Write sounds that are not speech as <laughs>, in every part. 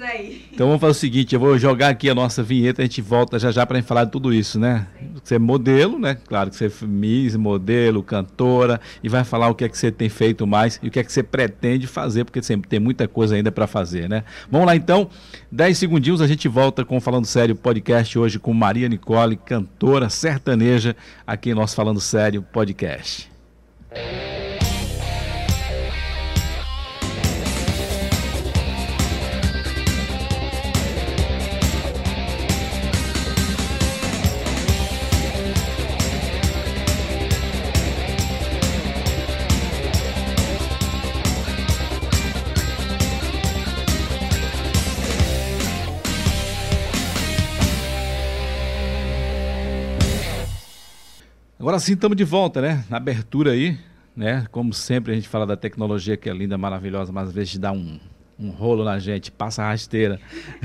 Estamos aí. Então vamos fazer o seguinte, eu vou jogar aqui a nossa vinheta, a gente volta já já para falar de tudo isso, né? Você é modelo, né? Claro que você é Miss, modelo, cantora, e vai falar o que é que você tem feito mais e o que é que você pretende fazer, porque sempre tem muita coisa ainda para fazer, né? Vamos lá então, 10 segundinhos, a gente volta com Falando Sério podcast hoje com Maria Nicole, cantora sertaneja, aqui em nosso Falando Sério podcast. Agora sim estamos de volta, né? Na abertura aí, né? Como sempre a gente fala da tecnologia que é linda, maravilhosa, mas às vezes dá um, um rolo na gente, passa rasteira.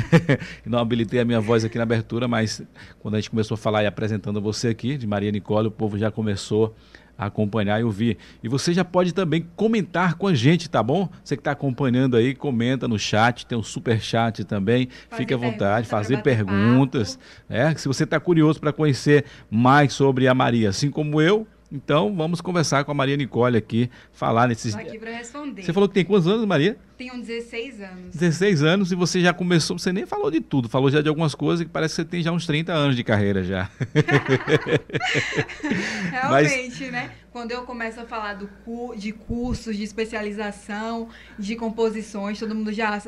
<laughs> Não habilitei a minha voz aqui na abertura, mas quando a gente começou a falar e apresentando você aqui, de Maria Nicole, o povo já começou acompanhar e ouvir. E você já pode também comentar com a gente, tá bom? Você que está acompanhando aí, comenta no chat, tem um super chat também. Fazer Fique à vontade, fazer perguntas. É, se você está curioso para conhecer mais sobre a Maria, assim como eu, então, vamos conversar com a Maria Nicole aqui, falar nesses. Estou aqui para responder. Você falou que tem quantos anos, Maria? Tenho 16 anos. 16 anos e você já começou, você nem falou de tudo, falou já de algumas coisas que parece que você tem já uns 30 anos de carreira já. <laughs> <laughs> Realmente, Mas... né? Quando eu começo a falar do, de cursos, de especialização, de composições, todo mundo já.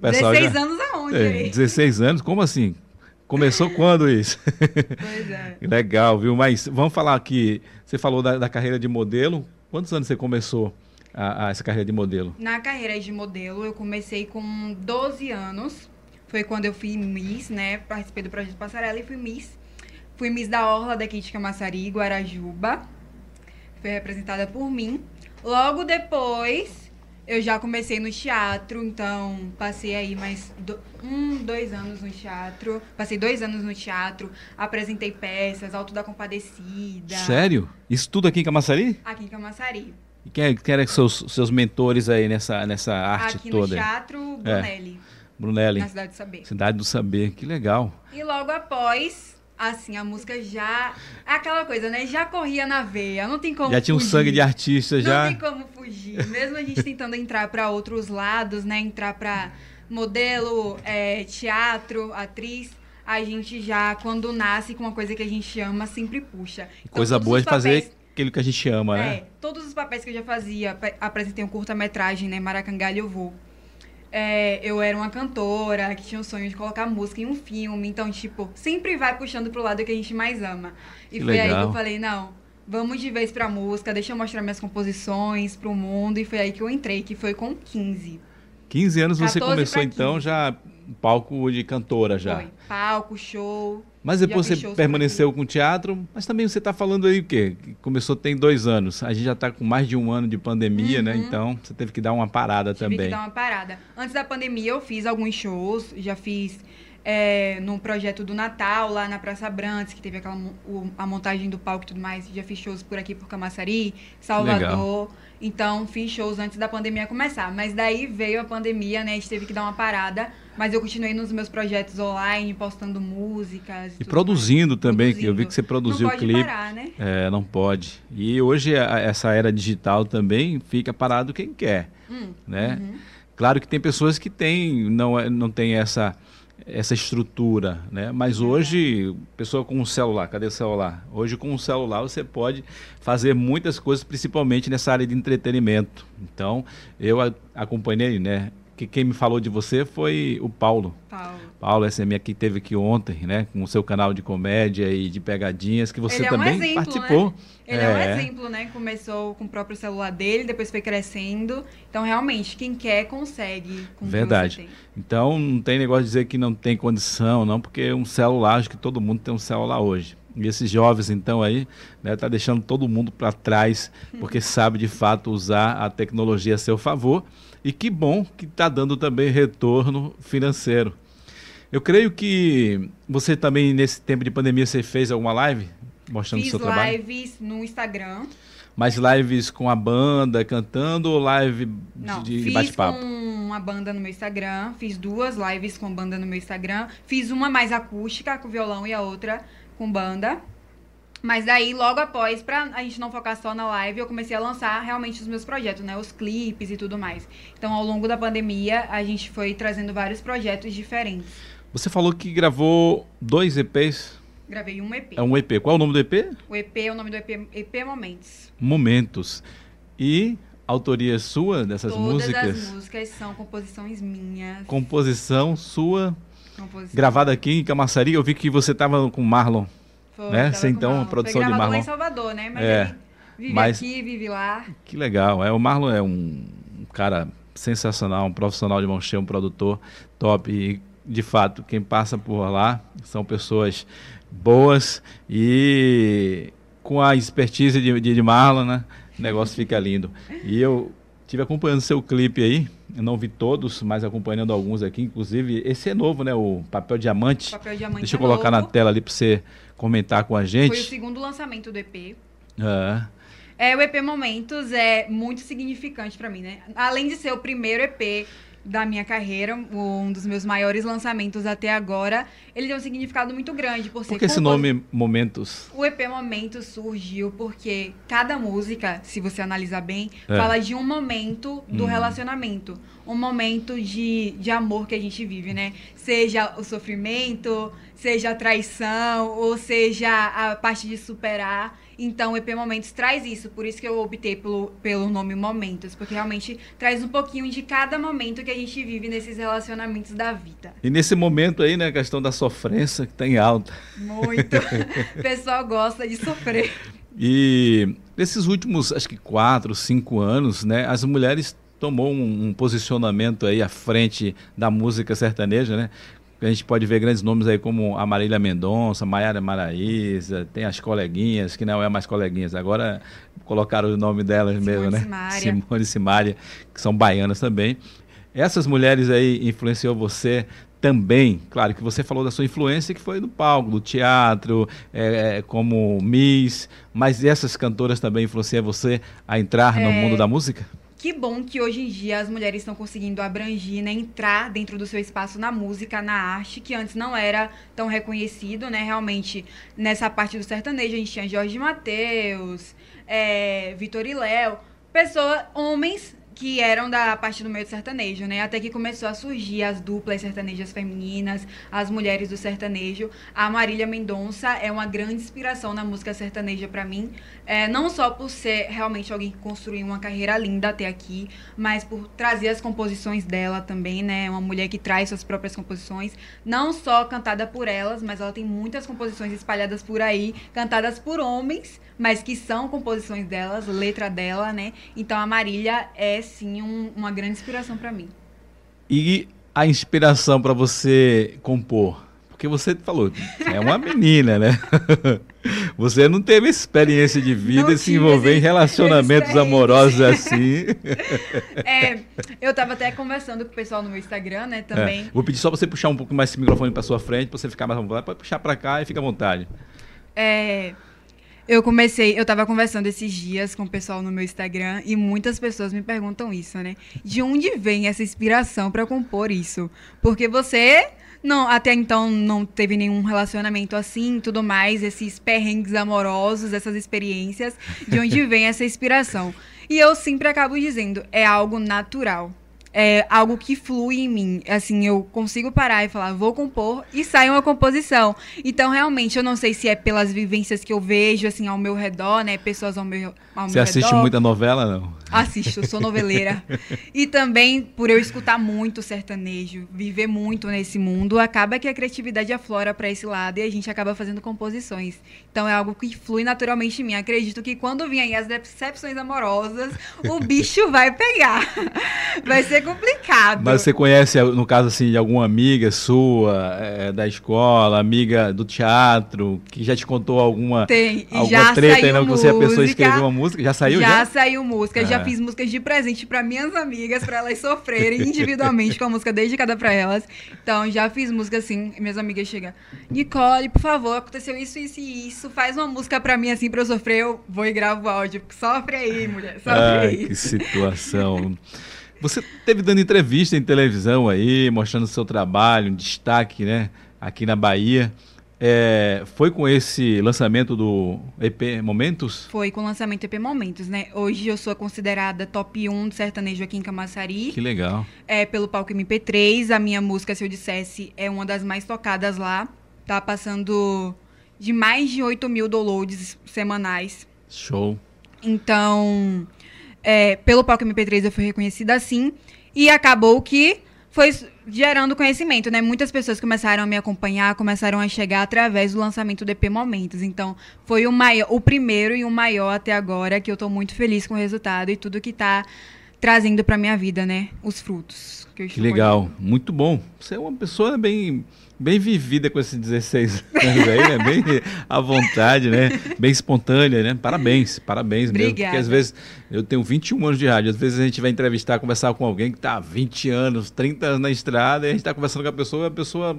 16 já... anos aonde? É, 16 anos? Como assim? Começou quando isso? Pois é. <laughs> Legal, viu? Mas vamos falar aqui. Você falou da, da carreira de modelo. Quantos anos você começou a, a, essa carreira de modelo? Na carreira de modelo, eu comecei com 12 anos. Foi quando eu fui Miss, né? Participei do projeto Passarela e fui Miss. Fui Miss da Orla daqui de Camaçari, Guarajuba. Foi representada por mim. Logo depois, eu já comecei no teatro, então passei aí mais do, um, dois anos no teatro. Passei dois anos no teatro, apresentei peças, Alto da Compadecida. Sério? Isso tudo aqui em Camaçari? Aqui em Camaçari. E quem, é, quem eram seus, seus mentores aí nessa, nessa arte aqui toda? Aqui no teatro, Brunelli. É. Brunelli. Na Cidade do Saber. Cidade do Saber, que legal. E logo após assim, a música já. É aquela coisa, né? Já corria na veia, não tem como. Já tinha fugir. um sangue de artista, já. Não tem como fugir. Mesmo a gente <laughs> tentando entrar para outros lados, né? Entrar para modelo, é, teatro, atriz. A gente já, quando nasce com uma coisa que a gente ama, sempre puxa. Então, coisa boa é fazer aquilo que a gente ama, né? É, todos os papéis que eu já fazia, apresentei um curta-metragem, né? Maracangalho eu vou é, eu era uma cantora que tinha o sonho de colocar música em um filme. Então, tipo, sempre vai puxando pro lado que a gente mais ama. E que foi legal. aí que eu falei, não, vamos de vez pra música, deixa eu mostrar minhas composições pro mundo. E foi aí que eu entrei, que foi com 15. 15 anos você começou então já palco de cantora já. Foi. Palco, show. Mas depois você permaneceu com teatro, mas também você está falando aí o quê? Começou tem dois anos. A gente já está com mais de um ano de pandemia, né? uhum. né? Então você teve que dar uma parada Tive também. Tive que dar uma parada. Antes da pandemia eu fiz alguns shows, já fiz é, no projeto do Natal, lá na Praça Brantes, que teve aquela o, a montagem do palco e tudo mais. Já fiz shows por aqui, por Camaçari, Salvador. Legal. Então, fiz shows antes da pandemia começar. Mas daí veio a pandemia, né? A gente teve que dar uma parada. Mas eu continuei nos meus projetos online, postando músicas. E, produzindo mais. também, produzindo. que eu vi que você produziu o clipe. Parar, né? É, não pode. E hoje, a, essa era digital também fica parado quem quer. Hum, né? Uhum. Claro que tem pessoas que têm, não, é, não tem essa essa estrutura, né? Mas hoje, pessoa com um celular, cadê o celular? Hoje com um celular você pode fazer muitas coisas, principalmente nessa área de entretenimento. Então, eu acompanhei, né? Que quem me falou de você foi o Paulo. Paulo. Paulo SME que teve aqui ontem, né? Com o seu canal de comédia e de pegadinhas, que você Ele é também um exemplo, participou. Né? Ele é. é. um exemplo, né? Começou com o próprio celular dele, depois foi crescendo. Então, realmente, quem quer consegue. Verdade. Então, não tem negócio de dizer que não tem condição, não, porque um celular, acho que todo mundo tem um celular hoje. E esses jovens, então, aí, né, tá deixando todo mundo para trás, porque sabe de fato usar a tecnologia a seu favor. E que bom que está dando também retorno financeiro. Eu creio que você também, nesse tempo de pandemia, você fez alguma live mostrando Fiz o seu trabalho? lives no Instagram. Mas lives com a banda cantando ou live Não, de fiz bate-papo? com uma banda no meu Instagram, fiz duas lives com banda no meu Instagram, fiz uma mais acústica com violão e a outra com banda. Mas daí, logo após, pra a gente não focar só na live, eu comecei a lançar realmente os meus projetos, né? Os clipes e tudo mais. Então, ao longo da pandemia, a gente foi trazendo vários projetos diferentes. Você falou que gravou dois EPs. Gravei um EP. É um EP. Qual é o nome do EP? O EP, o nome do EP, EP Momentos. Momentos. E autoria sua dessas Todas músicas? as músicas são composições minhas. Composição sua, Composição. gravada aqui em Camaçari. Eu vi que você estava com o Marlon. Foi, né? Você, então, Marlon. produção Foi de Marlon. em Salvador, né? Mas É, vive mas- aqui, vive lá. Que legal. É, o Marlon é um cara sensacional, um profissional de mão cheia, um produtor top. E, de fato, quem passa por lá são pessoas boas e com a expertise de, de, de Marlon, né? O negócio fica lindo. E eu tive acompanhando seu clipe aí. Eu não vi todos, mas acompanhando alguns aqui. Inclusive, esse é novo, né? O Papel Diamante. Papel Diamante Deixa eu é colocar na novo. tela ali para você comentar com a Foi o gente. segundo lançamento do EP. É. É, o EP Momentos é muito significante pra mim, né? Além de ser o primeiro EP da minha carreira, um dos meus maiores lançamentos até agora, ele tem um significado muito grande por ser Por que esse nome Momentos? O EP Momento surgiu porque cada música, se você analisar bem, É. fala de um momento do Hum. relacionamento. Um momento de, de amor que a gente vive, né? Seja o sofrimento, seja a traição, ou seja a parte de superar. Então, o EP Momentos traz isso. Por isso que eu optei pelo, pelo nome Momentos. Porque realmente traz um pouquinho de cada momento que a gente vive nesses relacionamentos da vida. E nesse momento aí, né, a questão da sofrência que está em alta. Muito. <laughs> o pessoal gosta de sofrer. E nesses últimos, acho que quatro, cinco anos, né, as mulheres tomou um, um posicionamento aí à frente da música sertaneja, né? A gente pode ver grandes nomes aí como a Marília Mendonça, Maiara Maraíza, tem as coleguinhas, que não é mais coleguinhas, agora colocaram o nome delas Simone mesmo, né? Simaria. Simone e Simaria, que são baianas também. Essas mulheres aí influenciou você também, claro que você falou da sua influência que foi do palco, do teatro, é, é, como Miss, mas essas cantoras também influenciam você a entrar no É. mundo da música? Que bom que hoje em dia as mulheres estão conseguindo abrangir, né, entrar dentro do seu espaço na música, na arte, que antes não era tão reconhecido, né? Realmente, nessa parte do sertanejo, a gente tinha Jorge Mateus, é, Vitor e Léo, pessoas, homens que eram da parte do meio do sertanejo, né? Até que começou a surgir as duplas sertanejas femininas, as mulheres do sertanejo. A Marília Mendonça é uma grande inspiração na música sertaneja pra mim, é, não só por ser realmente alguém que construiu uma carreira linda até aqui, mas por trazer as composições dela também, né? Uma mulher que traz suas próprias composições, não só cantada por elas, mas ela tem muitas composições espalhadas por aí, cantadas por homens, mas que são composições delas, letra dela, né? Então a Marília é sim um- uma grande inspiração pra mim. E a inspiração para você compor? Porque você falou, é uma <laughs> menina, né? <laughs> Você não teve experiência de vida Não e se envolver em relacionamentos amorosos assim. <laughs> É, eu tava até conversando com o pessoal no meu Instagram, né, também. É. Vou pedir só pra você puxar um pouco mais esse microfone para sua frente, para você ficar mais à vontade. Pode puxar para cá e fica à vontade. É, eu comecei, eu tava conversando esses dias com o pessoal no meu Instagram e muitas pessoas me perguntam isso, né? De onde vem essa inspiração pra compor isso? Porque você não, até então não teve nenhum relacionamento assim, tudo mais, esses perrengues amorosos, essas experiências, de onde <laughs> vem essa inspiração? E eu sempre acabo dizendo, é algo natural. É algo que flui em mim. Assim, eu consigo parar e falar, vou compor e sai uma composição. Então, realmente, eu não sei se é pelas vivências que eu vejo, assim, ao meu redor, né? Pessoas ao meu, ao Você meu assiste redor. muita novela, não? Assisto, sou noveleira. <laughs> e também, por eu escutar muito sertanejo, viver muito nesse mundo, acaba que a criatividade aflora para esse lado e a gente acaba fazendo composições. Então é algo que flui naturalmente em mim. Acredito que quando vêm aí as decepções amorosas, o bicho vai pegar. <laughs> Vai ser complicado. Mas você conhece, no caso assim, de alguma amiga sua, é, da escola, amiga do teatro, que já te contou alguma, Tem. alguma já treta saiu aí, não, que você é a pessoa escreveu uma música? Já saiu já? Já saiu música, já É. fiz músicas de presente pra minhas amigas, pra elas sofrerem <laughs> individualmente com a música dedicada pra elas. Então, já fiz música assim, minhas amigas chegam, Nicole, por favor, aconteceu isso, isso e isso, faz uma música pra mim assim, pra eu sofrer, eu vou e gravo o áudio. Sofre aí, mulher, sofre Ai, aí. que situação. <laughs> Você teve dando entrevista em televisão aí, mostrando o seu trabalho, um destaque, né, aqui na Bahia. É, foi com esse lançamento do EP Momentos? Foi com o lançamento EP Momentos, né? Hoje eu sou considerada top 1 de sertanejo aqui em Camaçari. Que legal. É pelo palco MP3. A minha música, se eu dissesse, é uma das mais tocadas lá. Tá passando de mais de 8 mil downloads semanais. Show. Então, é, pelo palco MP3 eu fui reconhecida assim. E acabou que foi gerando conhecimento, né? Muitas pessoas começaram a me acompanhar, começaram a chegar através do lançamento do EP Momentos. Então, foi o maior, o primeiro e o maior até agora, que eu tô muito feliz com o resultado e tudo que tá trazendo pra minha vida, né? Os frutos. Que, eu Que legal. Muito bom. Você é uma pessoa bem, bem vivida com esses 16 anos aí, né? Bem à vontade, né? Bem espontânea, né? Parabéns, parabéns mesmo. Porque Obrigada. às vezes, eu tenho 21 anos de rádio, às vezes a gente vai entrevistar, conversar com alguém que está há 20 anos, 30 anos na estrada, e a gente está conversando com a pessoa e a pessoa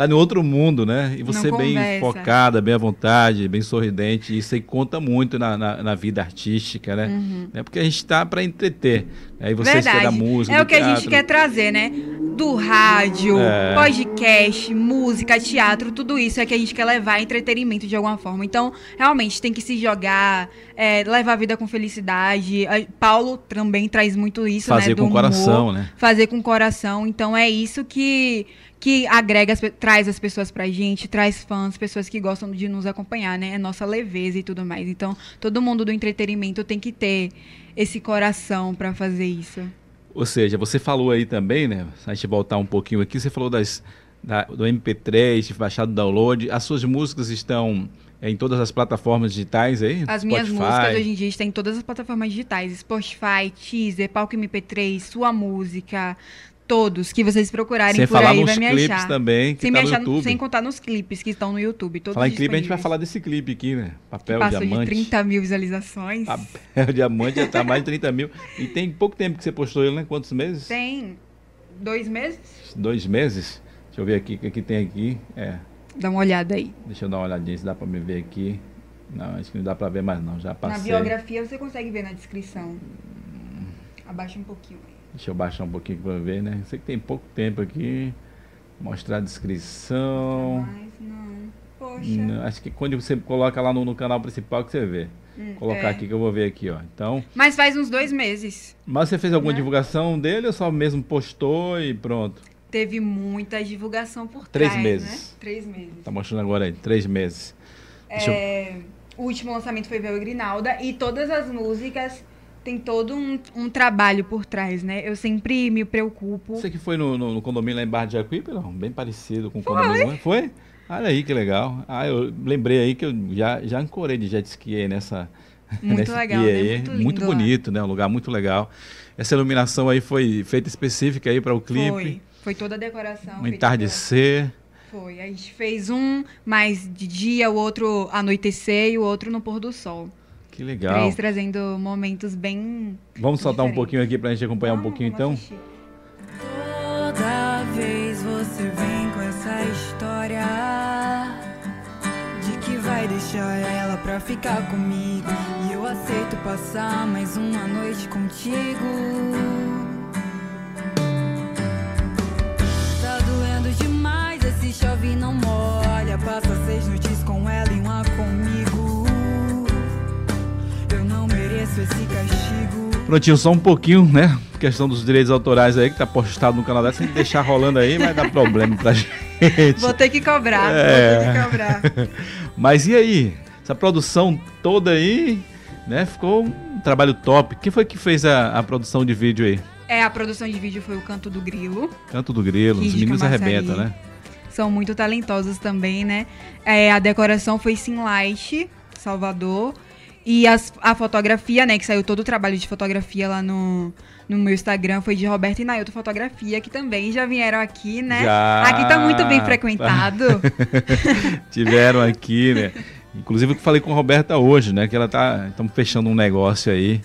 está em outro mundo, né? E você bem focada, bem à vontade, bem sorridente, isso aí conta muito na, na, na vida artística, né? Né? Porque a gente está para entreter. Aí você Uhum. Verdade. escolhe a música. é o que a gente teatro. quer trazer, né? Do rádio, É. podcast, música, teatro, tudo isso é que a gente quer levar entretenimento de alguma forma. Então, realmente, tem que se jogar, é, levar a vida com felicidade. Paulo também traz muito isso, Fazer né? do com humor, coração, né? Fazer com coração. Então, é isso que, que agrega, as traz as pessoas pra gente, traz fãs, pessoas que gostam de nos acompanhar, né? É nossa leveza e tudo mais. Então, todo mundo do entretenimento tem que ter esse coração pra fazer isso. Ou seja, você falou aí também, né? Se a gente voltar um pouquinho aqui, você falou das, da- do MP3, de baixar do download. As suas músicas estão em todas as plataformas digitais aí? As minhas músicas hoje em dia estão em todas as plataformas digitais: Spotify, Teaser, Palco MP3, Sua Música, todos que vocês procurarem Sem por falar aí nos vai me clipes achar. também, que sem, tá me no achar YouTube. sem contar nos clipes que estão no YouTube. Todos Falar em clipe, a gente vai falar desse clipe aqui, né? Papel Passou Diamante. de 30 mil visualizações. Papel <laughs> Diamante já tá mais de 30 mil. E tem pouco tempo que você postou ele, né? Quantos meses? Tem dois meses? Dois meses? Deixa eu ver aqui o que, que tem aqui. É, Dá uma olhada aí. deixa eu dar uma olhadinha se dá pra me ver aqui. Não, acho que não dá pra ver mais não, já Na passei. biografia você consegue ver na descrição. Abaixa um pouquinho. Deixa eu baixar um pouquinho pra ver, né? Sei que tem pouco tempo aqui. Mostrar a descrição. Mas não. Poxa. Não, acho que quando você coloca lá no, no canal principal que você vê. Hum, Colocar é. aqui que eu vou ver aqui, ó. Então, Mas faz uns dois meses. mas você fez alguma Né? divulgação dele ou só mesmo postou e pronto? Teve muita divulgação por Três trás, meses. né? Três meses. Tá mostrando agora aí, três meses. Deixa eu- É, O último lançamento foi Véu e Grinalda e todas as músicas tem todo um, um trabalho por trás, né? Eu sempre me preocupo. Você que foi no, no- no condomínio lá em Barra de Jacuípe, não? Bem parecido com o condomínio. lá. Foi? Olha aí que legal. Ah, eu lembrei aí que eu já, já ancorei de jet ski aí nessa. <laughs> Muito legal, né? aí. Muito lindo lá. bonito, né? Um lugar muito legal. Essa iluminação aí foi feita específica aí para o clipe. Foi. Foi toda a decoração. Um entardecer. Foi. A gente fez um mais de dia, o outro anoitecer e o outro no pôr do sol. Que legal. Três trazendo momentos bem. Vamos soltar um pouquinho aqui pra gente acompanhar um Vamos, pouquinho então? assistir. Toda vez você vem com essa história de que vai deixar ela pra ficar comigo. E eu aceito passar mais uma noite contigo. Tá doendo demais, esse chove não molha. Passa seis noites com ela e uma comigo. Mereço esse castigo. Prontinho, só um pouquinho, né? Questão dos direitos autorais aí, que tá postado no canal dessa. Se a gente deixar rolando aí, vai dar problema pra <laughs> gente. Vou ter que cobrar, É. vou ter que cobrar. <laughs> Mas e aí? Essa produção toda aí, né? Ficou um trabalho top. Quem foi que fez a, a produção de vídeo aí? É, a produção de vídeo foi o Canto do Grilo. Canto do Grilo, os meninos arrebentam, né? São muito talentosos também, né? É, a decoração foi Sim Light, Salvador. E as- a fotografia, né, que saiu todo o trabalho de fotografia lá no, no meu Instagram, foi de Roberto e Nailton Fotografia, que também já vieram aqui, né? Já. Aqui tá muito bem frequentado. <laughs> Tiveram aqui, né? Inclusive eu falei com a Roberta hoje, né? Que ela tá. Estamos fechando um negócio aí.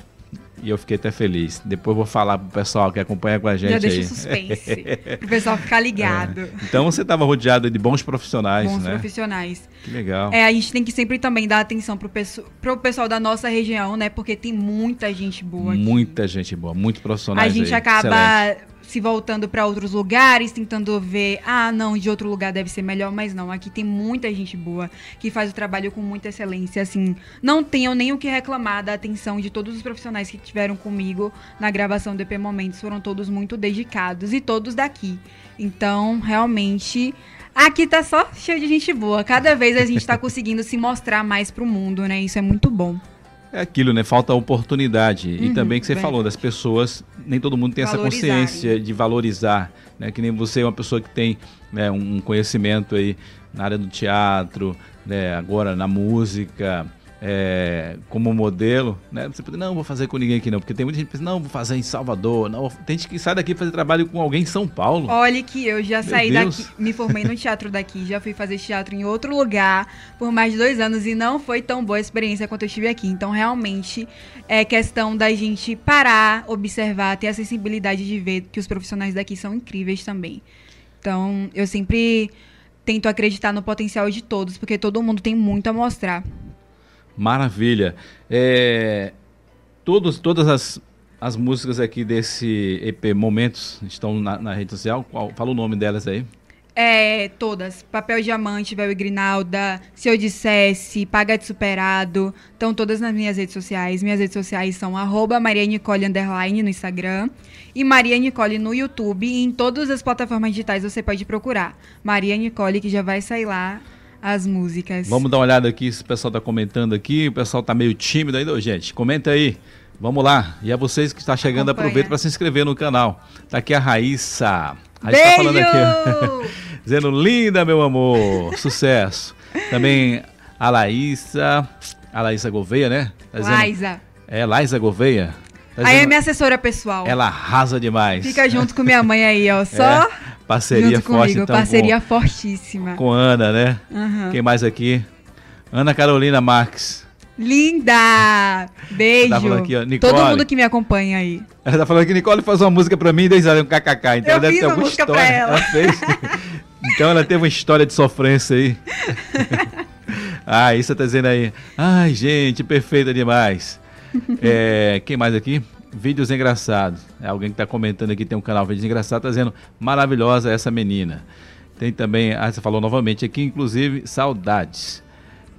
E eu fiquei até feliz. Depois vou falar pro pessoal que acompanha com a gente já deixa aí. o suspense. <laughs> pro pessoal ficar ligado. Então você estava rodeado de bons profissionais, Bons né? profissionais. Que legal. É, a gente tem que sempre também dar atenção pro, pesso pro pessoal da nossa região, né? Porque tem muita gente boa aqui. Muita gente boa, muitos profissionais. A gente aí. acaba Excelente. Se voltando para outros lugares, tentando ver, ah, não, de outro lugar deve ser melhor, mas não, aqui tem muita gente boa que faz o trabalho com muita excelência, assim, não tenho nem o que reclamar da atenção de todos os profissionais que tiveram comigo na gravação do EP Momentos, foram todos muito dedicados e todos daqui. Então, realmente, aqui tá só cheio de gente boa. Cada vez a gente tá <laughs> conseguindo se mostrar mais pro mundo, né? Isso é muito bom. É aquilo, né? Falta oportunidade. e Uhum, também que você falou, das pessoas, nem todo mundo tem essa consciência de valorizar. Né? Que nem você é uma pessoa que tem né, um conhecimento aí na área do teatro, né, agora na música, é, como modelo, né? Você pode, não, vou fazer com ninguém aqui não, porque tem muita gente que pensa, não, vou fazer em Salvador, não, tem gente que sai daqui fazer trabalho com alguém em São Paulo. Olha que eu já Meu saí Deus. daqui, me formei no teatro daqui, já fui fazer teatro em outro lugar por mais de dois anos e não foi tão boa a experiência quanto eu tive aqui. Então, realmente, é questão da gente parar, observar, ter a sensibilidade de ver que os profissionais daqui são incríveis também. Então, eu sempre tento acreditar no potencial de todos, porque todo mundo tem muito a mostrar. Maravilha. É, todos, todas as, as músicas aqui desse EP Momentos estão na, na rede social. Qual, fala o nome delas aí. É, todas. Papel Diamante, Bel e Grinalda, Se Eu Dissesse, Paga de Superado. Estão todas nas minhas redes sociais. Minhas redes sociais são arroba Maria Nicole underline no Instagram e Maria Nicole no YouTube. E em todas as plataformas digitais você pode procurar. Maria Nicole, que já vai sair lá as músicas. Vamos dar uma olhada aqui se o pessoal está comentando aqui. O pessoal está meio tímido ainda, gente. Comenta aí. Vamos lá. E a vocês que está chegando, Acompanha. aproveita para se inscrever no canal. Tá aqui a Raíssa. Raíssa tá falando aqui. <laughs> Dizendo, linda, meu amor. Sucesso. Também a Laísa. A Laísa Gouveia, né? Tá dizendo- Laísa. É, Laísa Gouveia. Tá Aí é minha assessora pessoal. Ela arrasa demais. Fica junto com minha mãe aí, ó. Só <laughs> É, parceria forte, comigo. então, Parceria fortíssima. com, com Ana, né? Aham. Quem mais aqui? Ana Carolina Marques. Linda! Beijo. Tá falando aqui, ó, Nicole. Todo mundo que me acompanha aí. Ela tá falando que Nicole faz uma música pra mim desde ela um kkk. Então Eu ela deve fiz ter uma alguma música história. pra ela. fez. <laughs> então ela teve uma história de sofrência aí. <laughs> ah, isso tá dizendo aí. Ai, gente, perfeita demais. É, quem mais aqui? Vídeos engraçados. É alguém que tá comentando aqui, tem um canal Vídeos Engraçados, tá dizendo maravilhosa essa menina. Tem também, ah, você falou novamente aqui, inclusive, saudades.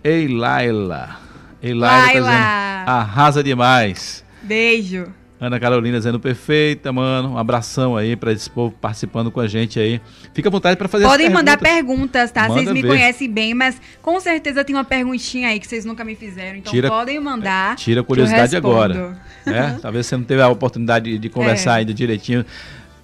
Ei, Laila. Ei, Laila, tá Laila. dizendo, arrasa demais. Beijo. Ana Carolina dizendo perfeita, mano. Um abração aí pra esse povo participando com a gente aí. Fica à vontade pra fazer Podem mandar perguntas. perguntas, tá? Vocês Manda me ver. conhecem bem, mas com certeza tem uma perguntinha aí que vocês nunca me fizeram. Então Tira- podem mandar. Tira a curiosidade agora. né? <laughs> Talvez você não teve a oportunidade de- de conversar É. ainda direitinho,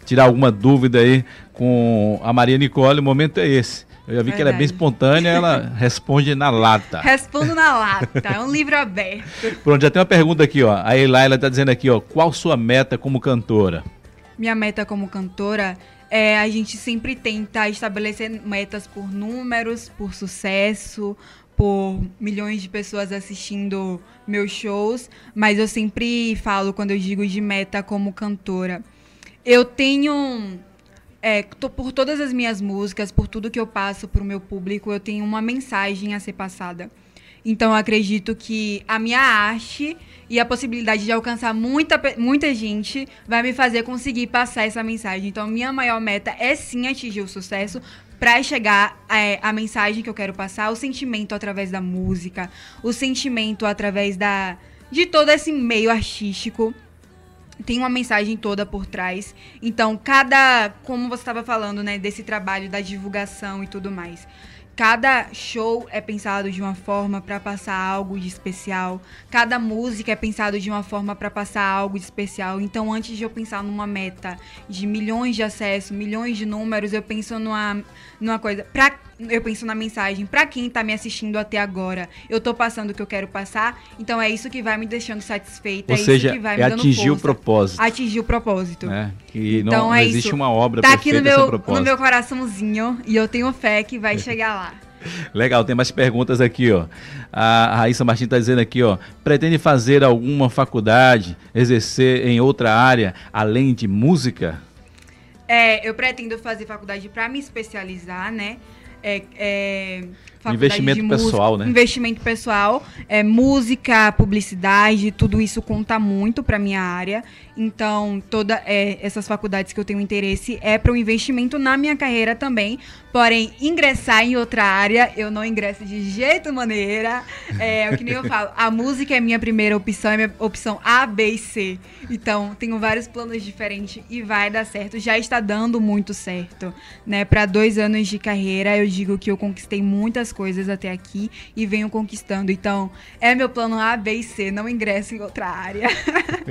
tirar alguma dúvida aí com a Maria Nicole. O momento é esse. Eu já vi que ela é bem Verdade. espontânea, ela <laughs> responde na lata. Respondo na <laughs> lata. É um livro aberto. Pronto, já tem uma pergunta aqui, ó. A Elaila tá dizendo aqui, ó. Qual sua meta como cantora? Minha meta como cantora é a gente sempre tenta estabelecer metas por números, por sucesso, por milhões de pessoas assistindo meus shows, mas eu sempre falo quando eu digo de meta como cantora. Eu tenho é, por todas as minhas músicas, por tudo que eu passo pro meu público, eu tenho uma mensagem a ser passada. Então eu acredito que a minha arte e a possibilidade de alcançar muita, muita gente vai me fazer conseguir passar essa mensagem. Então minha maior meta é sim atingir o sucesso para chegar é, a mensagem que eu quero passar, o sentimento através da música, o sentimento através da de todo esse meio artístico tem uma mensagem toda por trás. Então, cada, como você estava falando, né, desse trabalho da divulgação e tudo mais. Cada show é pensado de uma forma para passar algo de especial. Cada música é pensado de uma forma para passar algo de especial. Então, antes de eu pensar numa meta de milhões de acessos, milhões de números, eu penso numa, numa coisa. Pra, eu penso na mensagem para quem tá me assistindo até agora. Eu tô passando o que eu quero passar, então é isso que vai me deixando satisfeita, Ou é seja, isso que vai é me dando atingir o força. propósito. Atingir o propósito. Né? Que Então não, não é existe isso. uma obra Tá aqui no meu, no meu coraçãozinho e eu tenho fé que vai <laughs> chegar lá. Legal, tem mais perguntas aqui, ó. A Raíssa Martins está dizendo aqui, ó. Pretende fazer alguma faculdade, exercer em outra área, além de música? É, eu pretendo fazer faculdade para me especializar, né? É, é, faculdade Investimento de música, pessoal, né? Investimento pessoal, é, música, publicidade, tudo isso conta muito para minha área. Então, todas essas faculdades que eu tenho interesse é para o investimento na minha carreira também. Porém, ingressar em outra área, eu não ingresso de jeito maneira. É o que nem eu falo. A música é minha primeira opção, é minha opção A, B e C. Então, tenho vários planos diferentes e vai dar certo. Já está dando muito certo, né? Para dois anos de carreira, eu digo que eu conquistei muitas coisas até aqui e venho conquistando. Então, é meu plano A, B e C. Não ingresso em outra área.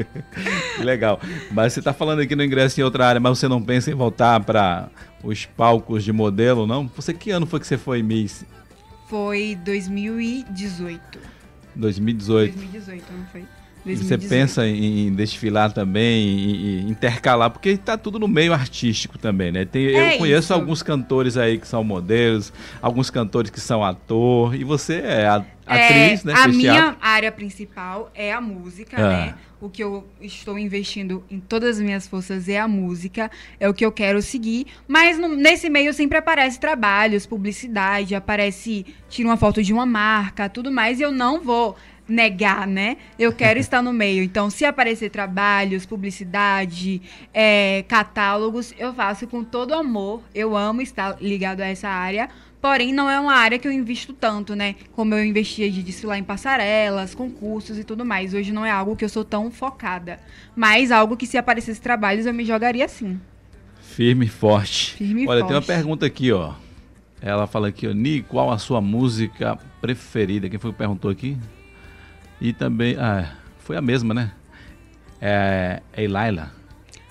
<laughs> Legal. Mas você está falando aqui no ingresso em outra área, mas você não pensa em voltar para os palcos de modelo, não? Você que ano foi que você foi Miss? Foi 2018. 2018. 2018, não foi? Você 2018. pensa em desfilar também, em, intercalar, porque está tudo no meio artístico também, né? Tem, É eu conheço isso. alguns cantores aí que são modelos, alguns cantores que são ator, e você é a- atriz, É, né? A minha teatro. área principal é a música, Ah. né? O que eu estou investindo em todas as minhas forças é a música, é o que eu quero seguir. Mas no- nesse meio sempre aparece trabalhos, publicidade, aparece, tira uma foto de uma marca, tudo mais, e eu não vou negar, né? Eu quero <laughs> estar no meio. Então, se aparecer trabalhos, publicidade, é, catálogos, eu faço com todo amor. Eu amo estar ligado a essa área. Porém, não é uma área que eu invisto tanto, né? Como eu investia de desfilar em passarelas, concursos e tudo mais. Hoje não é algo que eu sou tão focada. Mas algo que se aparecesse trabalhos eu me jogaria sim. Firme e forte. Firme Olha, tem uma forte. pergunta aqui, ó. Ela fala aqui, ó, Ni, qual a sua música preferida? Quem foi que perguntou aqui? E também, ah, foi a mesma, né? É, é Laila.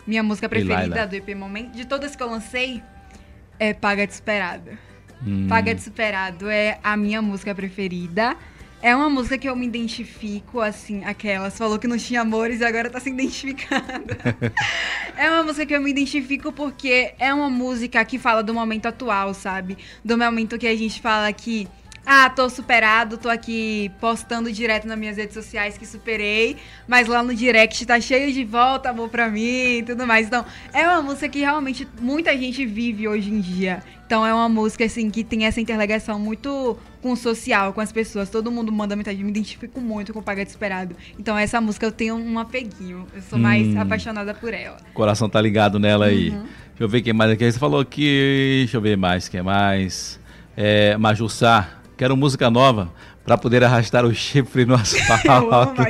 Minha música preferida do EP Momento, de todas que eu lancei, é Paga de Esperado. Hum, Paga de Superado é a minha música preferida. É uma música que eu me identifico, assim, aquelas. Falou que não tinha amores e agora tá se identificando. <laughs> é uma música que eu me identifico porque é uma música que fala do momento atual, sabe? Do momento que a gente fala que. Ah, tô superado, tô aqui postando direto nas minhas redes sociais que superei, mas lá no direct tá cheio de volta, amor pra mim e tudo mais. Então, é uma música que realmente muita gente vive hoje em dia. Então, é uma música, assim, que tem essa interligação muito com o social, com as pessoas. Todo mundo manda mensagem, me identifico muito com o Paga Desesperado. Então, essa música eu tenho um apeguinho. Eu sou mais Hum. apaixonada por ela. O coração tá ligado nela aí. Uhum. Deixa eu ver quem mais aqui. Você falou aqui. Deixa eu ver mais. Quem mais? É, Majussá. Quero música nova para poder arrastar o chifre no <laughs> asfalto.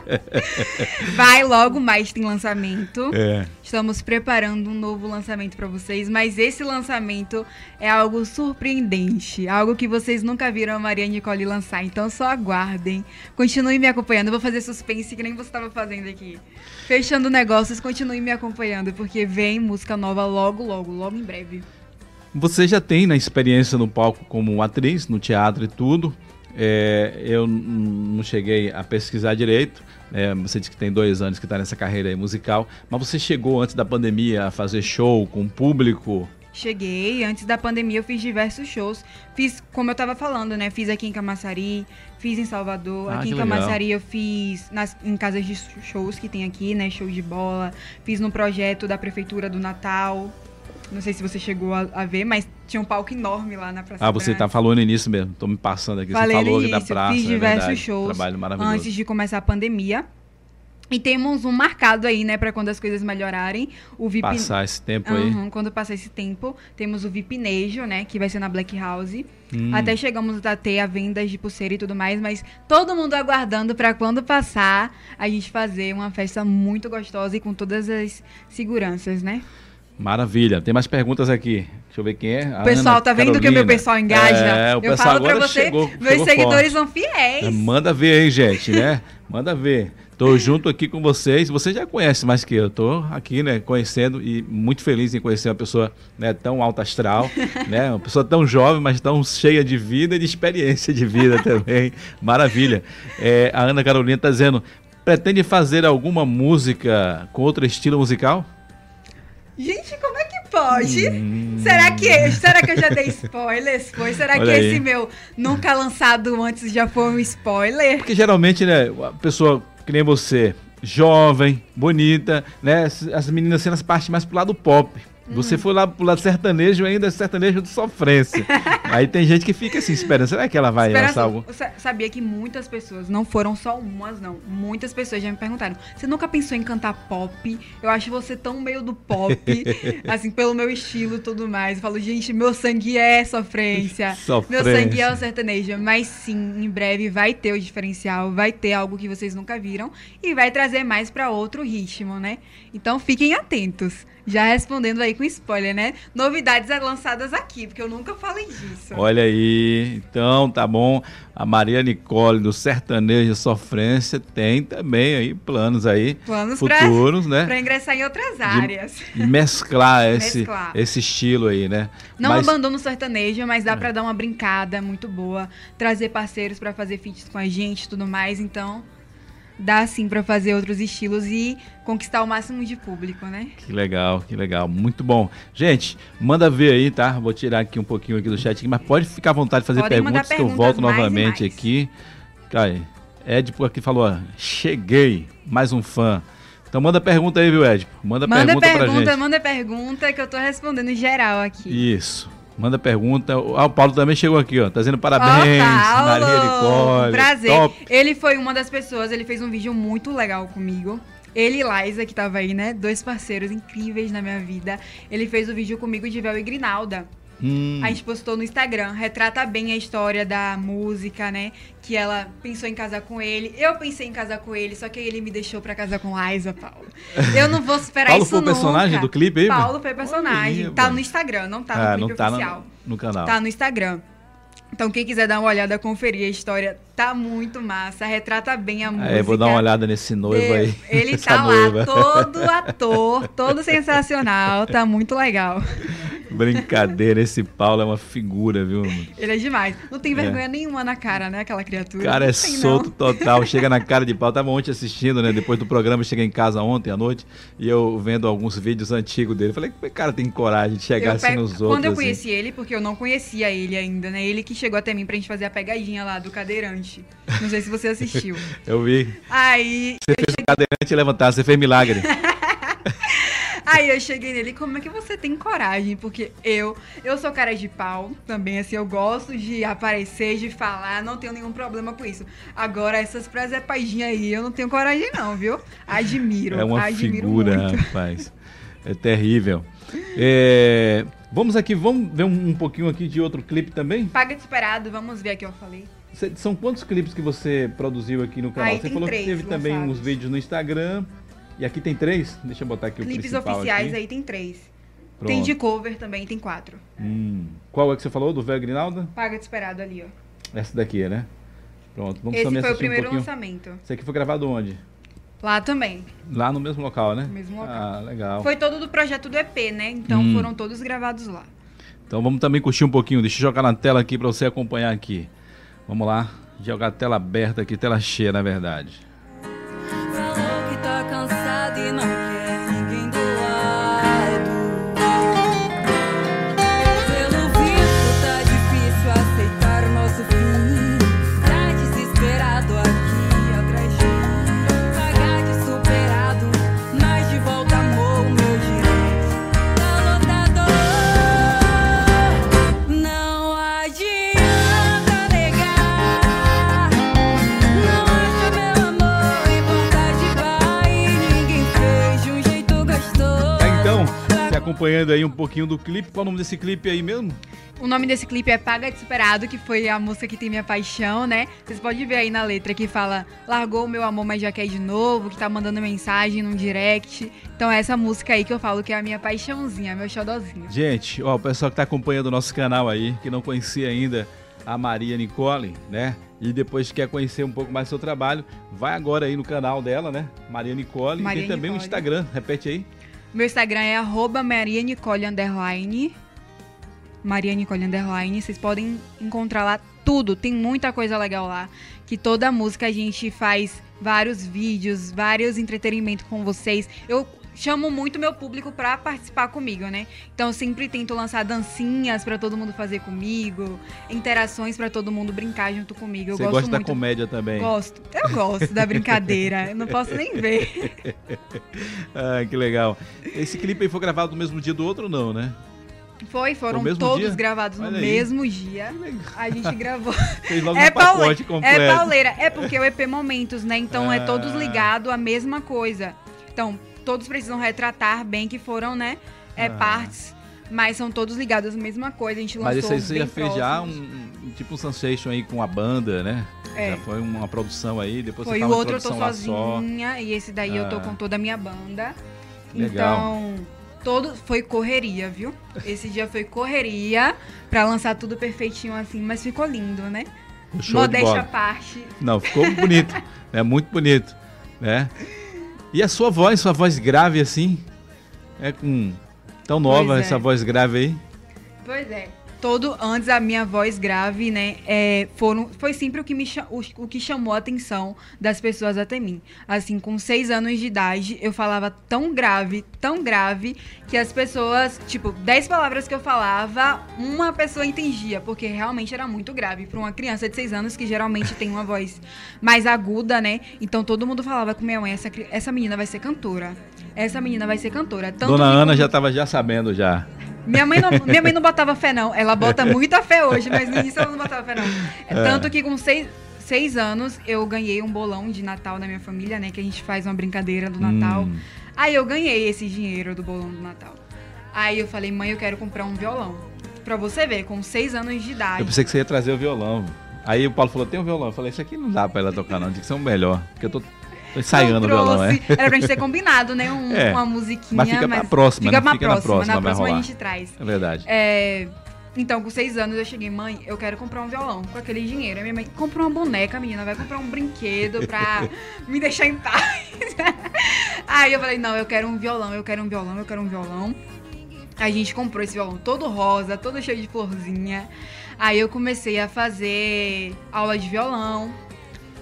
<laughs> Vai logo mais tem lançamento. É. Estamos preparando um novo lançamento para vocês, mas esse lançamento é algo surpreendente, algo que vocês nunca viram a Maria Nicole lançar, então só aguardem. Continuem me acompanhando, eu vou fazer suspense que nem você estava fazendo aqui. Fechando negócios, continuem me acompanhando, porque vem música nova logo, logo, logo em breve. Você já tem né, experiência no palco como atriz, no teatro e tudo. É, eu não cheguei a pesquisar direito. né, você disse que tem dois anos que está nessa carreira musical. Mas você chegou antes da pandemia a fazer show com público? Cheguei, antes da pandemia eu fiz diversos shows. Fiz, como eu tava falando, né? Fiz aqui em Camaçari, fiz em Salvador. Ah, aqui em legal. Camaçari eu fiz nas, em casas de shows que tem aqui, né? Show de bola. Fiz no projeto da Prefeitura do Natal. Não sei se você chegou a, a ver, mas tinha um palco enorme lá na Praça Ah, você Branca. tá falando nisso mesmo. Tô me passando aqui. Falei você falou aqui da início, praça. fiz é diversos verdade. shows Trabalho maravilhoso. antes de começar a pandemia. E temos um marcado aí, né, pra quando as coisas melhorarem. O VIP. Passar esse tempo aí. Uhum, quando passar esse tempo, temos o Vipnejo, né? Que vai ser na Black House. Hum. Até chegamos a ter a vendas de pulseira e tudo mais, mas todo mundo aguardando pra quando passar a gente fazer uma festa muito gostosa e com todas as seguranças, né? Maravilha. Tem mais perguntas aqui. Deixa eu ver quem é. A o pessoal Ana tá vendo Carolina. que o meu pessoal engaja? É, o eu pessoal falo pra você, chegou, meus chegou seguidores forte. são fiéis. É, manda ver aí, gente, né? <laughs> manda ver. Tô junto aqui com vocês. Você já conhece mais que eu. Tô aqui, né, conhecendo e muito feliz em conhecer uma pessoa né, tão alta astral, <laughs> né? Uma pessoa tão jovem, mas tão cheia de vida e de experiência de vida <laughs> também. Maravilha. É, a Ana Carolina está dizendo: pretende fazer alguma música com outro estilo musical? Gente, como é que pode? Hum. Será que será que eu já dei spoilers? Foi? Será Olha que aí. esse meu nunca lançado antes já foi um spoiler? Porque geralmente, né, a pessoa que nem você, jovem, bonita, né, as meninas sendo as partes mais pro lado pop. Você hum. foi lá pro lado sertanejo, ainda sertanejo de sofrência. <laughs> Aí tem gente que fica assim, esperando. Será que ela vai lançar algo? Sabia que muitas pessoas, não foram só umas, não. Muitas pessoas já me perguntaram: você nunca pensou em cantar pop? Eu acho você tão meio do pop, <laughs> assim, pelo meu estilo e tudo mais. Eu falo, gente, meu sangue é sofrência. sofrência. <laughs> Meu sangue é o sertanejo. Mas sim, em breve vai ter o diferencial, vai ter algo que vocês nunca viram e vai trazer mais para outro ritmo, né? Então fiquem atentos. Já respondendo aí com spoiler, né? Novidades lançadas aqui, porque eu nunca falei disso. Olha aí, então tá bom. A Maria Nicole do Sertanejo Sofrência tem também aí planos aí planos futuros, pra, né? Para ingressar em outras áreas. De mesclar <laughs> esse mesclar. esse estilo aí, né? Não mas... abandono o sertanejo, mas dá é. para dar uma brincada muito boa, trazer parceiros para fazer feats com a gente, tudo mais. Então, dá sim para fazer outros estilos e conquistar o máximo de público, né? Que legal, que legal, muito bom. Gente, manda ver aí, tá? Vou tirar aqui um pouquinho aqui do chat, mas pode ficar à vontade de fazer perguntas, que eu volto novamente aqui. Cai, Edipo aqui falou, ó, cheguei, mais um fã. Então manda pergunta aí, viu, Edipo? Manda, manda pergunta, pergunta pra gente. Manda pergunta que eu tô respondendo geral aqui. Isso. Manda pergunta. Ah, o Paulo também chegou aqui, ó. Tá dizendo parabéns, oh, Maria Nicole. Prazer. Top. Ele foi uma das pessoas, ele fez um vídeo muito legal comigo. Ele e Liza, que tava aí, né? Dois parceiros incríveis na minha vida. Ele fez o vídeo comigo de Vel e Grinalda. Hum. A gente postou no Instagram, retrata bem a história da música, né? Que ela pensou em casar com ele. Eu pensei em casar com ele, só que ele me deixou pra casar com Liza, Paulo. Eu não vou esperar Paulo isso Paulo foi personagem do clipe aí? Paulo foi personagem. Olha, tá no Instagram, não tá no ah, clipe não tá oficial. No, no canal. Tá no Instagram. Então, quem quiser dar uma olhada, conferir a história, tá muito massa, retrata bem a música. É, vou dar uma olhada nesse noivo aí. Ele <laughs> tá noiva. lá, todo ator, todo sensacional, tá muito legal. Brincadeira, esse Paulo é uma figura, viu? Ele é demais. Não tem vergonha é. nenhuma na cara, né? Aquela criatura. Cara, é solto não. total. <laughs> Chega na cara de pau. Tava ontem assistindo, né? Depois do programa, cheguei em casa ontem à noite e eu vendo alguns vídeos antigos dele. Falei, que cara tem coragem de chegar eu assim pego... nos outros. Quando eu assim. conheci ele, porque eu não conhecia ele ainda, né? Ele que chegou até mim pra gente fazer a pegadinha lá do cadeirante. Não sei se você assistiu. <laughs> eu vi. Aí. Você fez cheguei... o cadeirante levantar, você fez milagre. <laughs> Aí eu cheguei nele, como é que você tem coragem? Porque eu, eu sou cara de pau também, assim, eu gosto de aparecer, de falar, não tenho nenhum problema com isso. Agora, essas presepadinhas aí, eu não tenho coragem não, viu? Admiro, É uma admiro figura, muito. rapaz. <laughs> É terrível. É, vamos aqui, vamos ver um, um, pouquinho aqui de outro clipe também? Paga Desesperado, vamos ver aqui, eu falei. São quantos clipes que você produziu aqui no canal? Aí, você falou que teve lançados. também uns vídeos no Instagram. E aqui tem três? Deixa eu botar aqui Clipes o principal oficiais aqui. aí tem três. Pronto. Tem de cover também, tem quatro. Hum. Qual é que você falou? Do Velho Grinalda? Paga de esperado ali, ó. Essa daqui, né? Pronto, vamos Esse também foi o primeiro um lançamento. Esse aqui foi gravado onde? Lá também. Lá no mesmo local, né? No mesmo local. Ah, legal. Foi todo do projeto do EP, né? Então hum. foram todos gravados lá. Então vamos também curtir um pouquinho. Deixa eu jogar na tela aqui para você acompanhar aqui. Vamos lá. Jogar a tela aberta aqui, tela cheia, na verdade. Acompanhando aí um pouquinho do clipe. Qual é o nome desse clipe aí mesmo? O nome desse clipe é Paga Desesperado, que foi a música que tem minha paixão, né? Vocês podem ver aí na letra que fala Largou o meu amor, mas já quer de novo, que tá mandando mensagem num direct. Então é essa música aí que eu falo que é a minha paixãozinha, meu xodozinho. Gente, ó, o pessoal que tá acompanhando o nosso canal aí, que não conhecia ainda a Maria Nicole, né? E depois quer conhecer um pouco mais do seu trabalho, vai agora aí no canal dela, né? Maria Nicole. Maria e tem também o. Instagram, repete aí. Meu Instagram é arroba Maria Nicole. Maria Nicole underline. Vocês podem encontrar lá tudo. Tem muita coisa legal lá. Que toda música a gente faz vários vídeos, vários entretenimentos com vocês. Eu chamo muito meu público pra participar comigo, né? Então eu sempre tento lançar dancinhas pra todo mundo fazer comigo, interações pra todo mundo brincar junto comigo. Eu Você gosto gosta da muito. comédia também. Gosto. Eu gosto da brincadeira. Eu não posso nem ver. <laughs> Ah, que legal. Esse clipe aí foi gravado no mesmo dia do outro ou não, né? Foi, foram No todos dia? gravados no Olha aí. mesmo dia. Que legal. A gente gravou. <laughs> Fez logo É um pacote paule- completo. É pauleira. É porque o EP Momentos, né? Então é todos Ah. ligados à mesma coisa. Então, todos precisam retratar bem que foram, né? É, Ah. partes. Mas são todos ligados à mesma coisa. A gente Mas lançou esse aí você já fez já um, um- tipo um sensation aí com a banda, né? É. Já foi uma produção aí, depois Foi você o faz uma outro eu tô lá só. sozinha. E esse daí eu tô Ah. com toda a minha banda. Legal. Então, todo foi correria, viu? Esse dia foi correria pra lançar tudo perfeitinho assim, mas ficou lindo, né? O show Modéstia à parte. Não, ficou bonito. <laughs> é muito bonito, né? E a sua voz, sua voz grave assim, é com tão nova é. essa voz grave aí. Pois é. Todo antes a minha voz grave, né? É, foram, foi sempre o que, me, o, o que chamou a atenção das pessoas até mim. Assim, com seis anos de idade, eu falava tão grave, tão grave, que as pessoas, tipo, dez palavras que eu falava, uma pessoa entendia, porque realmente era muito grave. Para uma criança de seis anos, que geralmente tem uma voz mais aguda, né? Então todo mundo falava com minha mãe: essa, essa menina vai ser cantora. Essa menina vai ser cantora. Dona Ana quando- já estava já sabendo já. Minha mãe, não, minha mãe não botava fé, não. Ela bota muita fé hoje, mas no início ela não botava fé, não. É Tanto que com seis, seis anos eu ganhei um bolão de Natal na minha família, né? Que a gente faz uma brincadeira do Natal. Hum. Aí eu ganhei esse dinheiro do bolão do Natal. Aí eu falei, mãe, eu quero comprar um violão. Pra você ver, com seis anos de idade. Eu pensei que você ia trazer o violão. Aí o Paulo falou, tem um violão. Eu falei, isso aqui não dá pra ela tocar não, tem que ser um melhor. Porque eu tô, tô ensaiando o violão, é. Era pra gente ter combinado, né? Um- É. uma musiquinha. Mas fica pra próxima, Fica né? pra Fica na próxima. próxima, Na próxima a gente traz. É verdade. É, então, com seis anos eu cheguei, mãe, eu quero comprar um violão com aquele dinheiro. Aí minha mãe, compra uma boneca, menina, vai comprar um brinquedo pra <laughs> me deixar em paz. <laughs> Aí eu falei, não, eu quero um violão, eu quero um violão, eu quero um violão. A gente comprou esse violão todo rosa, todo cheio de florzinha. Aí eu comecei a fazer aula de violão,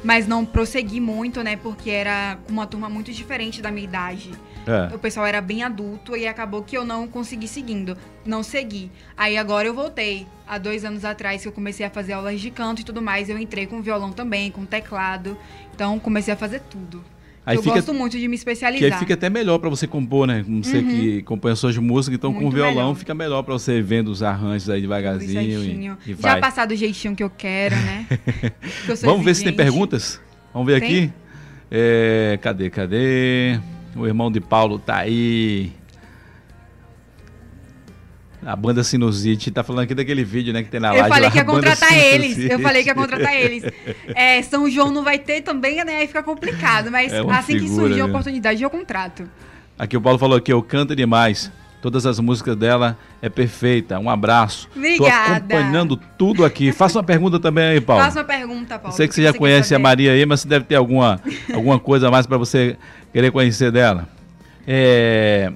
mas não prossegui muito, né? Porque era uma turma muito diferente da minha idade. É. O pessoal era bem adulto e acabou que eu não consegui seguindo. Não segui. Aí agora eu voltei. Há dois anos atrás que eu comecei a fazer aulas de canto e tudo mais. Eu entrei com violão também, com teclado. Então comecei a fazer tudo. Aí eu fica- gosto muito de me Que especializar. aí fica até melhor pra você compor, né? Como Você que compõe as suas músicas, então com o Uhum. Muito violão melhor. fica melhor pra você vendo os arranjos aí devagarzinho e, e Já passar do jeitinho que eu quero, né? <laughs> Que eu Vamos ver se tem exigente. perguntas? Vamos ver Tem? aqui. É, cadê, cadê? O irmão de Paulo tá aí. A banda Sinusite tá falando aqui daquele vídeo, né, que tem na Eu live falei lá, que ia contratar eles. Eu falei que ia contratar eles. <laughs> É, São João não vai ter também, né? Aí fica complicado. Mas É assim que figura, surgir a né? oportunidade, eu contrato. Aqui o Paulo falou que eu canto demais. Todas as músicas dela é perfeita. Um abraço. Tô Obrigada. acompanhando tudo aqui. Faça uma pergunta também aí, Paulo. Faça uma pergunta, Paulo. Eu sei que você já conhece a? Maria aí, mas você deve ter alguma, <laughs> alguma coisa a mais para você querer conhecer dela. É...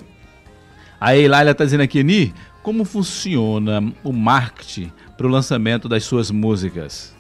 A Eilália está dizendo aqui, Ni, como funciona o marketing para o lançamento das suas músicas?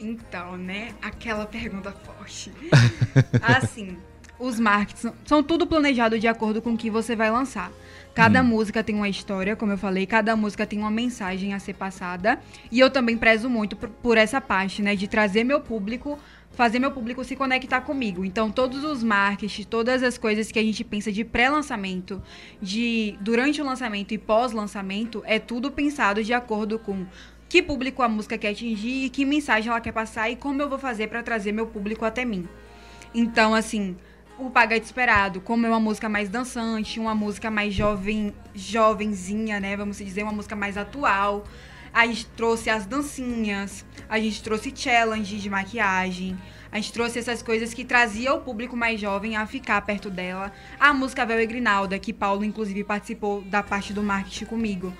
Então, né? Aquela pergunta forte. <laughs> assim, os markets são- tudo planejado de acordo com o que você vai lançar. Cada música tem uma história, como eu falei, cada música tem uma mensagem a ser passada. E eu também prezo muito por, por essa parte, né? De trazer meu público, fazer meu público se conectar comigo. Então, todos os marketing, todas as coisas que a gente pensa de pré-lançamento, de durante o lançamento e pós-lançamento, é tudo pensado de acordo com que público a música quer atingir, que mensagem ela quer passar e como eu vou fazer para trazer meu público até mim. Então, assim, o Paga Desesperado, como é uma música mais dançante, uma música mais jovem, jovenzinha, né? Vamos dizer, uma música mais atual. A gente trouxe as dancinhas, a gente trouxe challenge de maquiagem, a gente trouxe essas coisas que trazia o público mais jovem a ficar perto dela. A música Vel e Grinalda, que Paulo inclusive participou da parte do marketing comigo.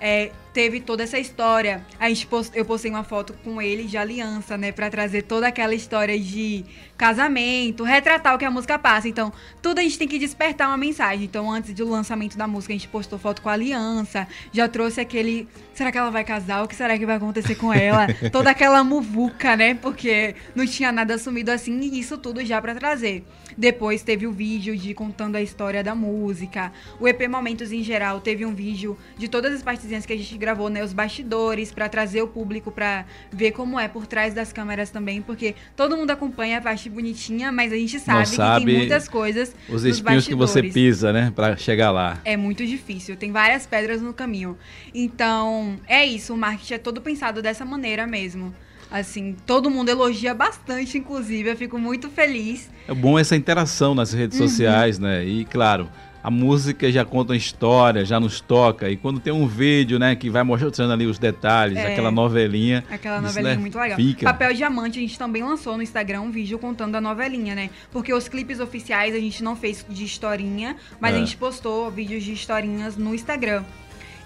É, teve toda essa história. A gente post, eu postei uma foto com ele de aliança, né, para trazer toda aquela história de casamento, retratar o que a música passa. Então, tudo a gente tem que despertar uma mensagem. Então, antes do lançamento da música, a gente postou foto com a aliança, já trouxe aquele, será que ela vai casar? O que será que vai acontecer com ela? <laughs> toda aquela muvuca, né? Porque não tinha nada assumido assim, e isso tudo já para trazer. Depois teve o vídeo de contando a história da música. O EP Momentos em geral teve um vídeo de todas as partezinhas que a gente gravou, né, os bastidores para trazer o público para ver como é por trás das câmeras também, porque todo mundo acompanha a parte bonitinha, mas a gente sabe, sabe que tem muitas coisas Os espinhos que você pisa, né, para chegar lá. É muito difícil, tem várias pedras no caminho. Então, é isso, o marketing é todo pensado dessa maneira mesmo. Assim, todo mundo elogia bastante, inclusive, eu fico muito feliz. É bom essa interação nas redes uhum. sociais, né? E claro, a música já conta uma história, já nos toca. E quando tem um vídeo, né, que vai mostrando ali os detalhes, é, aquela novelinha. Aquela isso, novelinha né, muito legal. Fica. Papel Diamante, a gente também lançou no Instagram um vídeo contando a novelinha, né? Porque os clipes oficiais a gente não fez de historinha, mas é. a gente postou vídeos de historinhas no Instagram.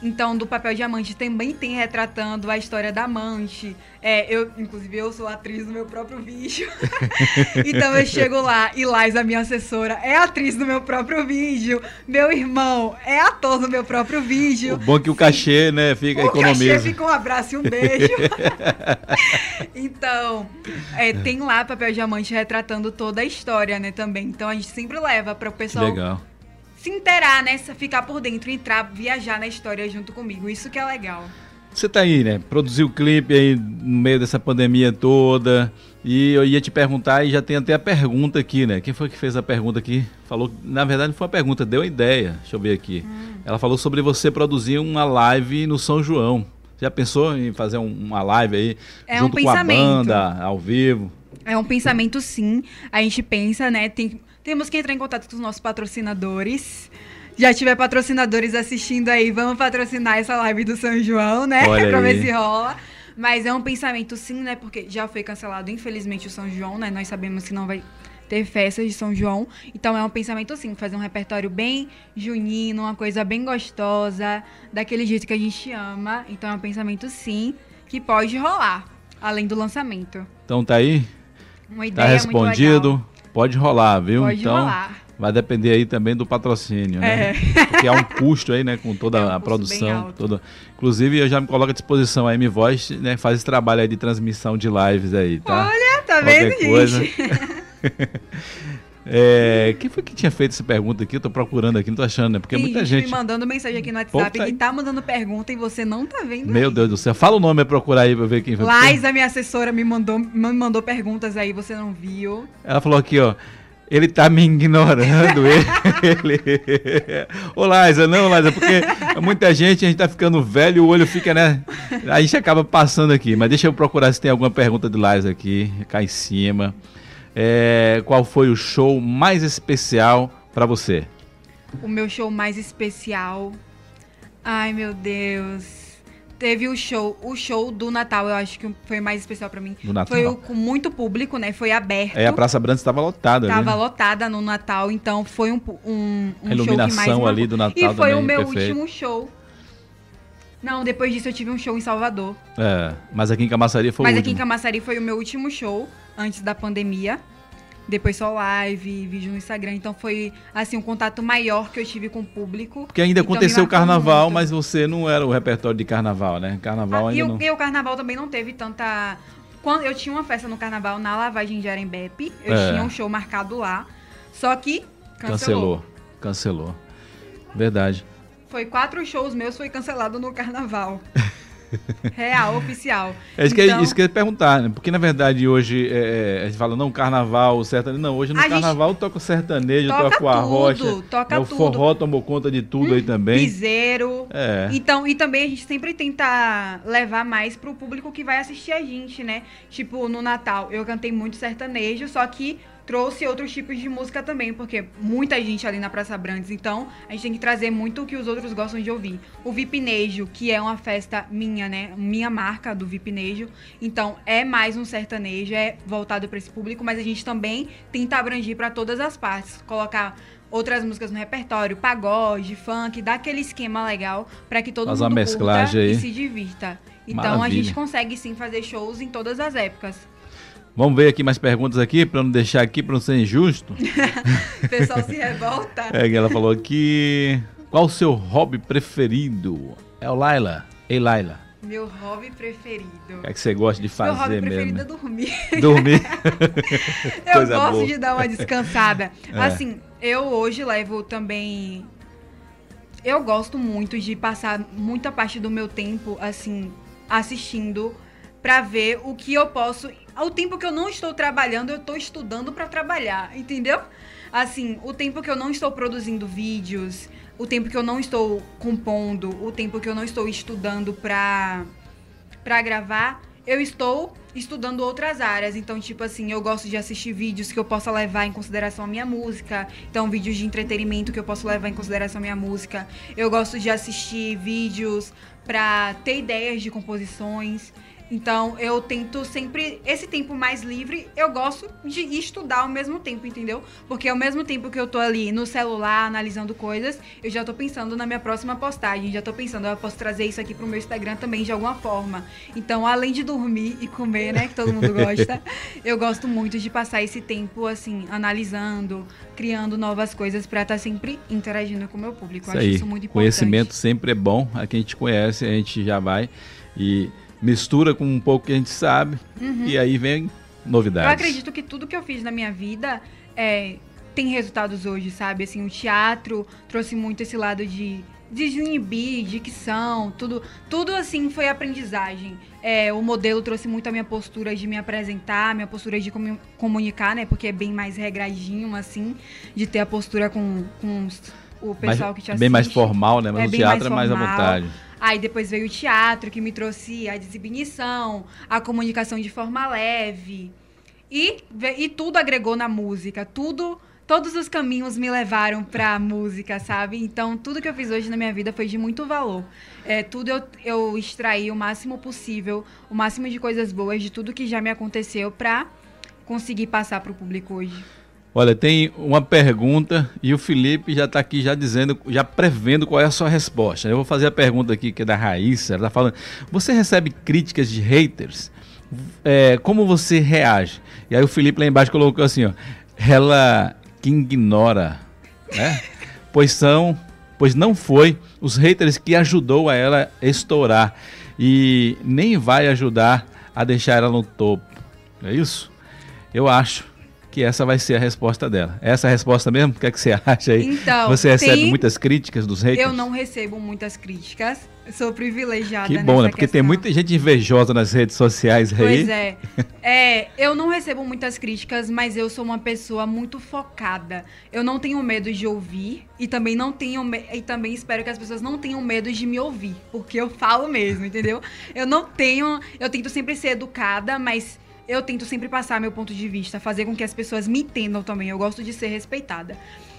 Então, do Papel Diamante também tem retratando a história da amante. É, eu, inclusive, eu sou atriz do meu próprio vídeo. <laughs> então eu chego lá e Lais, a minha assessora, é atriz do meu próprio vídeo. Meu irmão é ator do meu próprio vídeo. O bom é que o cachê, né, fica o economiza. O cachê fica um abraço e um beijo. <laughs> então, é, tem lá Papel Diamante retratando toda a história, né, também. Então a gente sempre leva para o pessoal Legal se inteirar, né? Ficar por dentro, entrar, viajar na história junto comigo. Isso que é legal. Você tá aí, né? Produziu o clipe aí no meio dessa pandemia toda. E eu ia te perguntar, e já tem até a pergunta aqui, né? Quem foi que fez a pergunta aqui? Falou, na verdade não foi uma pergunta, deu uma ideia. Deixa eu ver aqui. Hum. Ela falou sobre você produzir uma live no São João. Já pensou em fazer uma live aí é junto um com a banda, ao vivo? É um pensamento sim. A gente pensa, né? Tem, temos que entrar em contato com os nossos patrocinadores. Já tiver patrocinadores assistindo aí, vamos patrocinar essa live do São João, né? <laughs> Pra ver se rola. Mas é um pensamento sim, né? Porque já foi cancelado, infelizmente, o São João, né? Nós sabemos que não vai ter festas de São João. Então é um pensamento sim, fazer um repertório bem junino, uma coisa bem gostosa, daquele jeito que a gente ama. Então é um pensamento sim que pode rolar, além do lançamento. Então tá aí? Uma tá ideia tá respondido. Pode rolar, viu? Pode então, rolar. Vai depender aí também do patrocínio, né? É. Porque há um custo aí, né? Com toda é um a produção. Toda... Inclusive, eu já me coloco à disposição. A M-Voice né, faz esse trabalho aí de transmissão de lives aí, tá? Olha, tá Qualquer vendo, coisa. gente? <laughs> É, quem foi que tinha feito essa pergunta aqui? Eu tô procurando aqui, não tô achando, né? Porque Tem muita gente. me mandando mensagem aqui no WhatsApp tá que tá mandando pergunta e você não tá vendo. Meu aí. Deus do céu. Fala o nome pra procurar aí pra ver quem foi. Lais, a minha assessora, me mandou, me mandou perguntas aí, você não viu. Ela falou aqui, ó. Ele tá me ignorando, <laughs> ele. Ô, Liza, não, Liza, porque muita gente, a gente tá ficando velho, o olho fica, né? A gente acaba passando aqui. Mas deixa eu procurar se tem alguma pergunta de Liza aqui, cá em cima. É, qual foi o show mais especial para você? O meu show mais especial. Ai, meu Deus. Teve o show, o show do Natal, eu acho que foi mais especial para mim. Do Natal. Foi com muito público, né? Foi aberto. É, a Praça Branca estava lotada. Tava ali. lotada no Natal, então foi um, um, um a iluminação show que mais ali do Natal E foi o meu perfeito. último show. Não, depois disso eu tive um show em Salvador. É, mas aqui em Camaçari foi Mas o aqui em. Camaçari foi o meu último show antes da pandemia. Depois só live, vídeo no Instagram. Então foi, assim, um contato maior que eu tive com o público. Porque ainda Então, aconteceu o carnaval, muito. mas você não era o repertório de carnaval, né? Carnaval Ah, e, ainda o, não. e o carnaval também não teve tanta. Quando eu tinha uma festa no carnaval na lavagem de Arembepe, eu É. tinha um show marcado lá. Só que cancelou. Cancelou. Cancelou. Verdade. Foi quatro shows meus, foi cancelado no carnaval. <laughs> Real, oficial. É isso, que, Então- isso que eu ia perguntar, né? Porque na verdade hoje é, a gente fala, não, carnaval, sertanejo. Não, hoje no carnaval toca o sertanejo, toca toca o arrocha. toca né? O forró tomou conta de tudo aí também. Piseiro. É. Então, e também a gente sempre tenta levar mais pro público que vai assistir a gente, né? Tipo, no Natal, eu cantei muito sertanejo, só que trouxe outros tipos de música também, porque muita gente ali na Praça Brandes, então a gente tem que trazer muito o que os outros gostam de ouvir. O Vipnejo, que é uma festa minha, né? Minha marca do Vipnejo, então é mais um sertanejo, é voltado para esse público, mas a gente também tenta abranger para todas as partes, colocar outras músicas no repertório, pagode, funk, dá aquele esquema legal para que todo Faz mundo curta aí. e se divirta. Então a Maravilha. gente consegue sim fazer shows em todas as épocas. Vamos ver aqui mais perguntas aqui, para não deixar aqui, para não ser injusto. <laughs> O pessoal se revolta. É ela falou aqui. Qual o seu hobby preferido? É o Laila. Ei, Laila. Meu hobby preferido. O que é que você gosta de Meu hobby fazer preferido mesmo? é dormir. <laughs> <laughs> Dormir. eu Coisa gosto boa. de dar uma descansada. É. Assim, eu hoje levo também. Eu gosto muito de passar muita parte do meu tempo, assim, assistindo pra ver o que eu posso. O tempo que eu não estou trabalhando, eu tô estudando pra trabalhar, entendeu? Assim, o tempo que eu não estou produzindo vídeos, o tempo que eu não estou compondo, o tempo que eu não estou estudando pra para gravar, eu estou estudando outras áreas. Então, tipo assim, eu gosto de assistir vídeos que eu possa levar em consideração a minha música. Então, vídeos de entretenimento que eu posso levar em consideração a minha música. Eu gosto de assistir vídeos para ter ideias de composições. Então, eu tento sempre. Esse tempo mais livre, eu gosto de estudar ao mesmo tempo, entendeu? Porque ao mesmo tempo que eu tô ali no celular analisando coisas, eu já tô pensando na minha próxima postagem. Já tô pensando, eu posso trazer isso aqui pro meu Instagram também de alguma forma. Então, além de dormir e comer, né, que todo mundo gosta, <laughs> eu gosto muito de passar esse tempo, assim, analisando, criando novas coisas pra estar sempre interagindo com o meu público. Eu Isso acho aí. isso muito importante. Conhecimento sempre é bom. Aqui a gente conhece, a gente já vai e mistura com um pouco que a gente sabe. E aí vem novidades. Uhum. Eu acredito que tudo que eu fiz na minha vida é, tem resultados hoje, sabe? Assim, o teatro trouxe muito esse lado de desinibir, dicção, tudo, tudo assim foi aprendizagem. É, o modelo trouxe muito a minha postura de me apresentar, minha postura de comu- comunicar, né? Porque é bem mais regradinho, assim, de ter a postura com, com o pessoal Mais- que te assiste. bem mais formal, né? Mas É o teatro mais é mais à vontade. Aí depois veio o teatro, que me trouxe a designição, a comunicação de forma leve. E, e tudo agregou na música. Tudo, todos os caminhos me levaram pra música, sabe? Então, tudo que eu fiz hoje na minha vida foi de muito valor. É, tudo eu, eu extraí o máximo possível, o máximo de coisas boas de tudo que já me aconteceu pra conseguir passar pro público hoje. Olha, tem uma pergunta e o Felipe já está aqui já dizendo, já prevendo qual é a sua resposta. Eu vou fazer a pergunta aqui que é da Raíssa. Ela está falando: você recebe críticas de haters? É, como você reage? E aí o Felipe lá embaixo colocou assim: ó, ela que ignora, né? pois são, pois não foi os haters que ajudou a ela estourar e nem vai ajudar a deixar ela no topo. É isso? Eu acho que essa vai ser a resposta dela. Essa é a resposta mesmo? O que, é que você acha aí? Então, você recebe tem- muitas críticas dos haters? Eu não recebo muitas críticas. Sou privilegiada Que bom, né? Porque tem questão. muita gente invejosa nas redes sociais aí. Pois é. <laughs> é. Eu não recebo muitas críticas, mas eu sou uma pessoa muito focada. Eu não tenho medo de ouvir e também não tenho me- e também espero que as pessoas não tenham medo de me ouvir, porque eu falo mesmo, entendeu? Eu não tenho, eu tento sempre ser educada, mas eu tento sempre passar meu ponto de vista, fazer com que as pessoas me entendam também. Eu gosto de ser respeitada.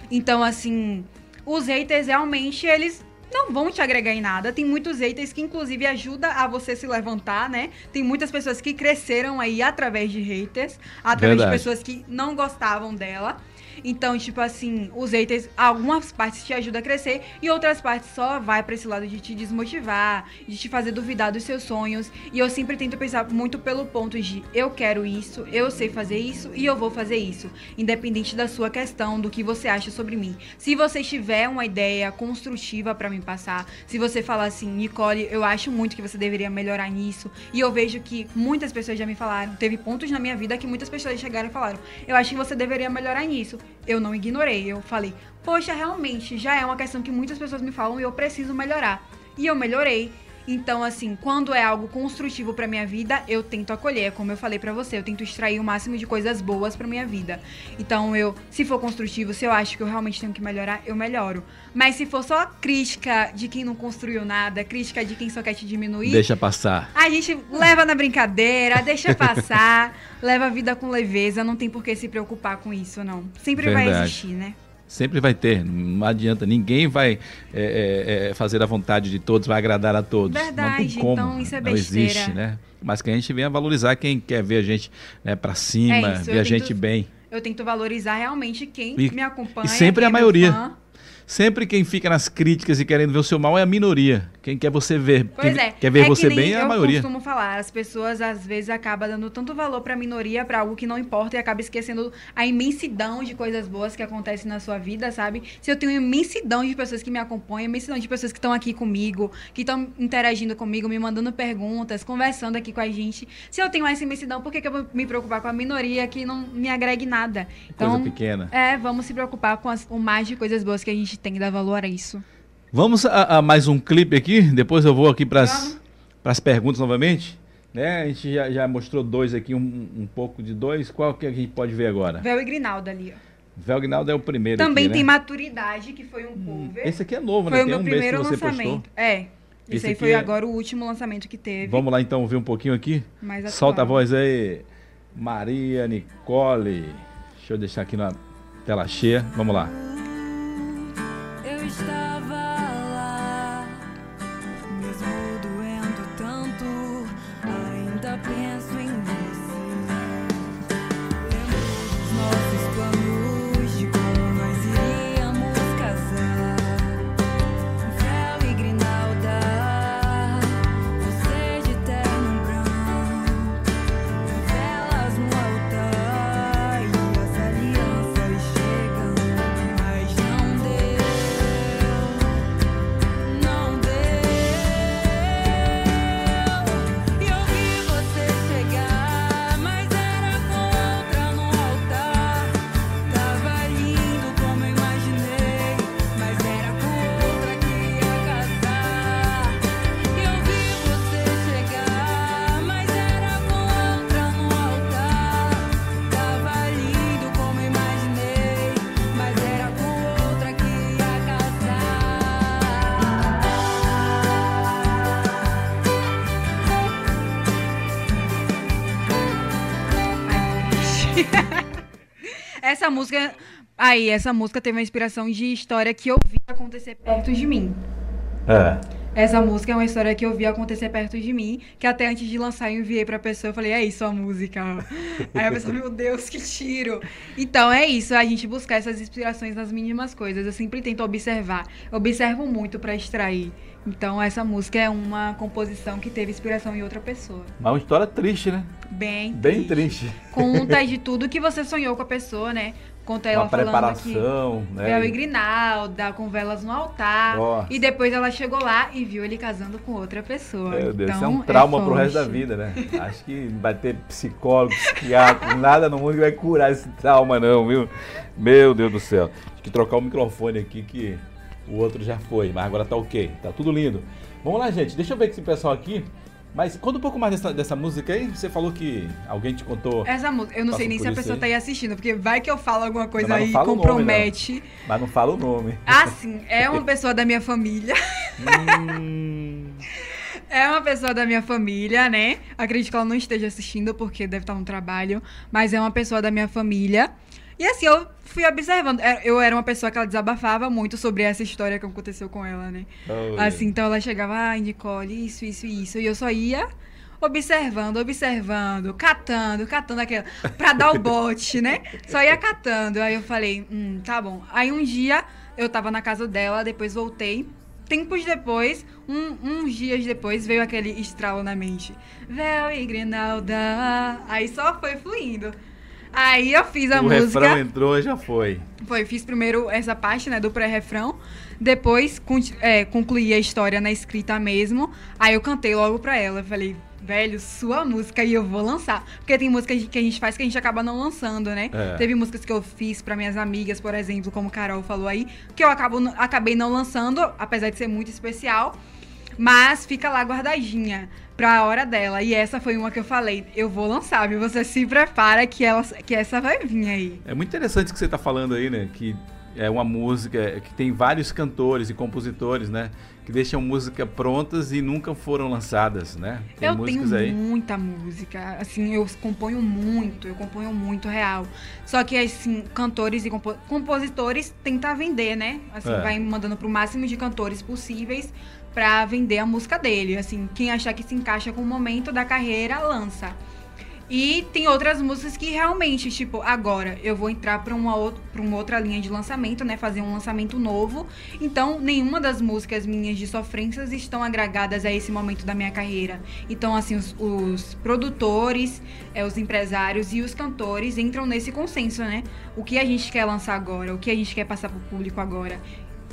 Então, assim, os haters realmente eles não vão te agregar em nada. Tem muitos haters que, inclusive, ajuda a você se levantar, né? Tem muitas pessoas que cresceram aí através de haters, através Verdade. de pessoas que não gostavam dela. Então, tipo assim, os haters, algumas partes te ajudam a crescer e outras partes só vai pra esse lado de te desmotivar, de te fazer duvidar dos seus sonhos. E eu sempre tento pensar muito pelo ponto de eu quero isso, eu sei fazer isso e eu vou fazer isso, independente da sua questão, do que você acha sobre mim. Se você tiver uma ideia construtiva pra me passar, se você falar assim, Nicole, eu acho muito que você deveria melhorar nisso, e eu vejo que muitas pessoas já me falaram, teve pontos na minha vida que muitas pessoas chegaram e falaram, eu acho que você deveria melhorar nisso. Eu não ignorei, eu falei, poxa, realmente, já é uma questão que muitas pessoas me falam e eu preciso melhorar. E eu melhorei. Então, assim, quando é algo construtivo pra minha vida, eu tento acolher. É Como eu falei pra você, eu tento extrair o máximo de coisas boas pra minha vida. Então, eu, se for construtivo, se eu acho que eu realmente tenho que melhorar, eu melhoro. Mas se for só crítica de quem não construiu nada, crítica de quem só quer te diminuir, Deixa passar. a gente leva na brincadeira, <laughs> deixa passar, leva a vida com leveza, não tem por que se preocupar com isso, não. Sempre vai Verdade. existir, né? Sempre vai ter, não adianta, ninguém vai é, é, é, fazer a vontade de todos, vai agradar a todos. não Verdade, tem como, então isso é não besteira. existe, né? Mas que a gente venha valorizar quem quer ver a gente né, para cima, É isso, ver a tento- gente bem. Eu tento valorizar realmente quem E- me acompanha. e sempre a é maioria. Sempre quem fica nas críticas e querendo ver o seu mal é a minoria. Quem quer você ver, Pois quem é. quer ver é que você nem bem é a eu maioria. costumo falar, as pessoas às vezes acabam dando tanto valor pra minoria, pra algo que não importa e acaba esquecendo a imensidão de coisas boas que acontecem na sua vida, sabe? Se eu tenho imensidão de pessoas que me acompanham, imensidão de pessoas que estão aqui comigo, que estão interagindo comigo, me mandando perguntas, conversando aqui com a gente. Se eu tenho essa imensidão, por que, que eu vou me preocupar com a minoria que não me agregue nada? Coisa Então, pequena. é, vamos se preocupar com as- o mais de coisas boas que a gente tem e dar valor a isso. Vamos a, a mais um clipe aqui, depois eu vou aqui para as perguntas novamente. Né? A gente já, já mostrou dois aqui, um, um pouco de dois. Qual que a gente pode ver agora? Véu e Grinalda ali, ó. Velgnaldo é o primeiro Também aqui, tem né? maturidade, que foi um cover. Esse aqui é novo, Foi né? o Tem meu um que primeiro postou. lançamento. É. Esse Esse aí foi é- agora o último lançamento que teve. Vamos lá então ver um pouquinho aqui. Solta a voz aí. Maria Nicole. Deixa eu deixar aqui na tela cheia. Vamos lá. Eu música. Aí, essa música teve uma inspiração de história que eu vi acontecer perto de mim. É. Essa música é uma história que eu vi acontecer perto de mim, que até antes de lançar eu enviei pra pessoa, eu falei, é isso a música. <laughs> Aí a pessoa, meu Deus, que tiro. Então é isso, a gente buscar essas inspirações nas mínimas coisas. Eu sempre tento observar. Eu observo muito pra extrair. Então essa música é uma composição que teve inspiração em outra pessoa. Mas uma história triste, né? Bem, Bem triste. Conta <laughs> de tudo que você sonhou com a pessoa, né? Conta ela uma falando que preparação, né? Véu e Grinalda, com velas no altar. Nossa. E depois ela chegou lá e viu ele casando com outra pessoa. Meu Deus, isso é então, um trauma pro resto da vida, né? Acho que vai ter psicólogo, psiquiatra, nada no mundo que vai curar esse trauma, não, viu? Meu Deus do céu. Acho que trocar o microfone aqui que o outro já foi, mas agora tá ok, tá tudo lindo. Vamos lá, gente, deixa eu ver esse pessoal aqui. Mas conta um pouco mais dessa, dessa música aí. Você falou que alguém te contou, Essa música, eu não sei nem se a pessoa aí? tá aí assistindo, porque vai que eu falo alguma coisa não aí e o nome, compromete. mas não fala o nome. Assim, é uma pessoa da minha família. Hum, É uma pessoa da minha família, né? Acredito que ela não esteja assistindo porque deve estar no trabalho, mas é uma pessoa da minha família. E assim, eu fui observando. É, Eu era uma pessoa que ela desabafava muito sobre essa história que aconteceu com ela, né? oh, Assim, então ela chegava, ai, Nicole, isso, isso, isso. E eu só ia observando, observando, catando, catando aquela. Pra dar o <laughs> bote, né? Só ia catando. Aí eu falei, hum, tá bom. Aí um dia eu tava na casa dela, depois voltei. Tempos depois, um- uns dias depois, veio aquele estralo na mente. Véu e Grinalda. Aí só foi fluindo. Aí eu fiz a o música. refrão entrou e já foi. Foi, fiz primeiro essa parte, né, do pré-refrão. Depois é, concluí a história na escrita mesmo. Aí eu cantei logo pra ela. Falei, velho, sua música e eu vou lançar. Porque tem músicas que a gente faz que a gente acaba não lançando, né? É. Teve músicas que eu fiz pra minhas amigas, por exemplo, como Carol falou aí, que eu acabo, acabei não lançando, apesar de ser muito especial. Mas fica lá guardadinha pra hora dela. E essa foi uma que eu falei, eu vou lançar, viu? Você se prepara que, ela, que essa vai vir aí. É muito interessante o que você tá falando aí, né? Que é uma música que tem vários cantores e compositores, né? Que deixam música prontas e nunca foram lançadas, né? Tem eu músicas tenho aí. muita música, assim, eu componho muito, eu componho muito real. Só que, assim, cantores e compo compositores tentam vender, né? Assim, É. vai mandando pro máximo de cantores possíveis pra vender a música dele. Assim, quem achar que se encaixa com o momento da carreira, lança. E tem outras músicas que realmente, tipo, agora eu vou entrar pra uma, outra, uma outra linha de lançamento, né? Fazer um lançamento novo. Então, nenhuma das músicas minhas de sofrências estão agregadas a esse momento da minha carreira. Então, assim, os, os produtores, é, os empresários e os cantores entram nesse consenso, né? O que a gente quer lançar agora, o que a gente quer passar pro público agora.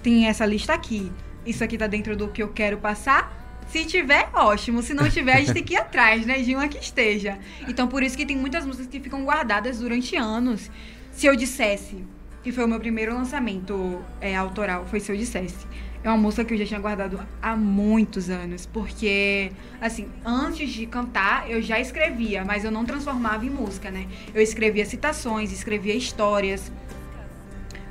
Tem essa lista aqui. Isso aqui tá dentro do que eu quero passar. Se tiver, ótimo. Se não tiver, a gente tem que ir atrás, né? De uma que esteja. Então, por isso que tem muitas músicas que ficam guardadas durante anos. Se eu dissesse, que foi o meu primeiro lançamento é, autoral, foi Se Eu Dissesse. É uma música que eu já tinha guardado há muitos anos. Porque, assim, antes de cantar, eu já escrevia, mas eu não transformava em música, né? Eu escrevia citações, escrevia histórias.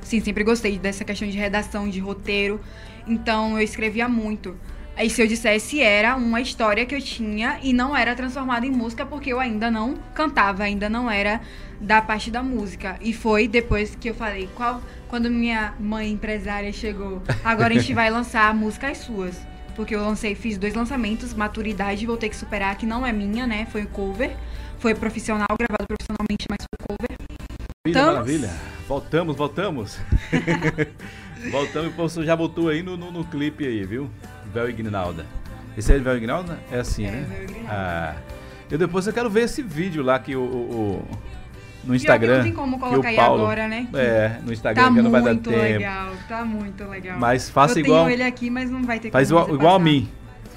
Sim, sempre gostei dessa questão de redação, de roteiro. Então eu escrevia muito. Aí se eu dissesse era uma história que eu tinha e não era transformada em música porque eu ainda não cantava, ainda não era da parte da música. E foi depois que eu falei, qual quando minha mãe empresária chegou, agora a gente vai lançar músicas suas. Porque eu lancei, fiz dois lançamentos, Maturidade, vou ter que superar, que não é minha, né? Foi cover. Foi profissional, gravado profissionalmente, mas foi cover. Maravilha, maravilha. Voltamos, voltamos. <laughs> voltamos e o professor já botou aí no, no, no clipe aí, viu? Véu Ignalda. Esse é Véu Ignalda? É assim, É, né? Ah, eu depois eu quero ver esse vídeo lá que o, o- o- no que Instagram. não tem como colocar aí Paulo- agora, né? Que É, no Instagram Tá que não vai dar muito tempo. legal, tá muito legal. Mas faça eu igual- tenho ele aqui, mas não vai ter Faz como igual, igual a mim.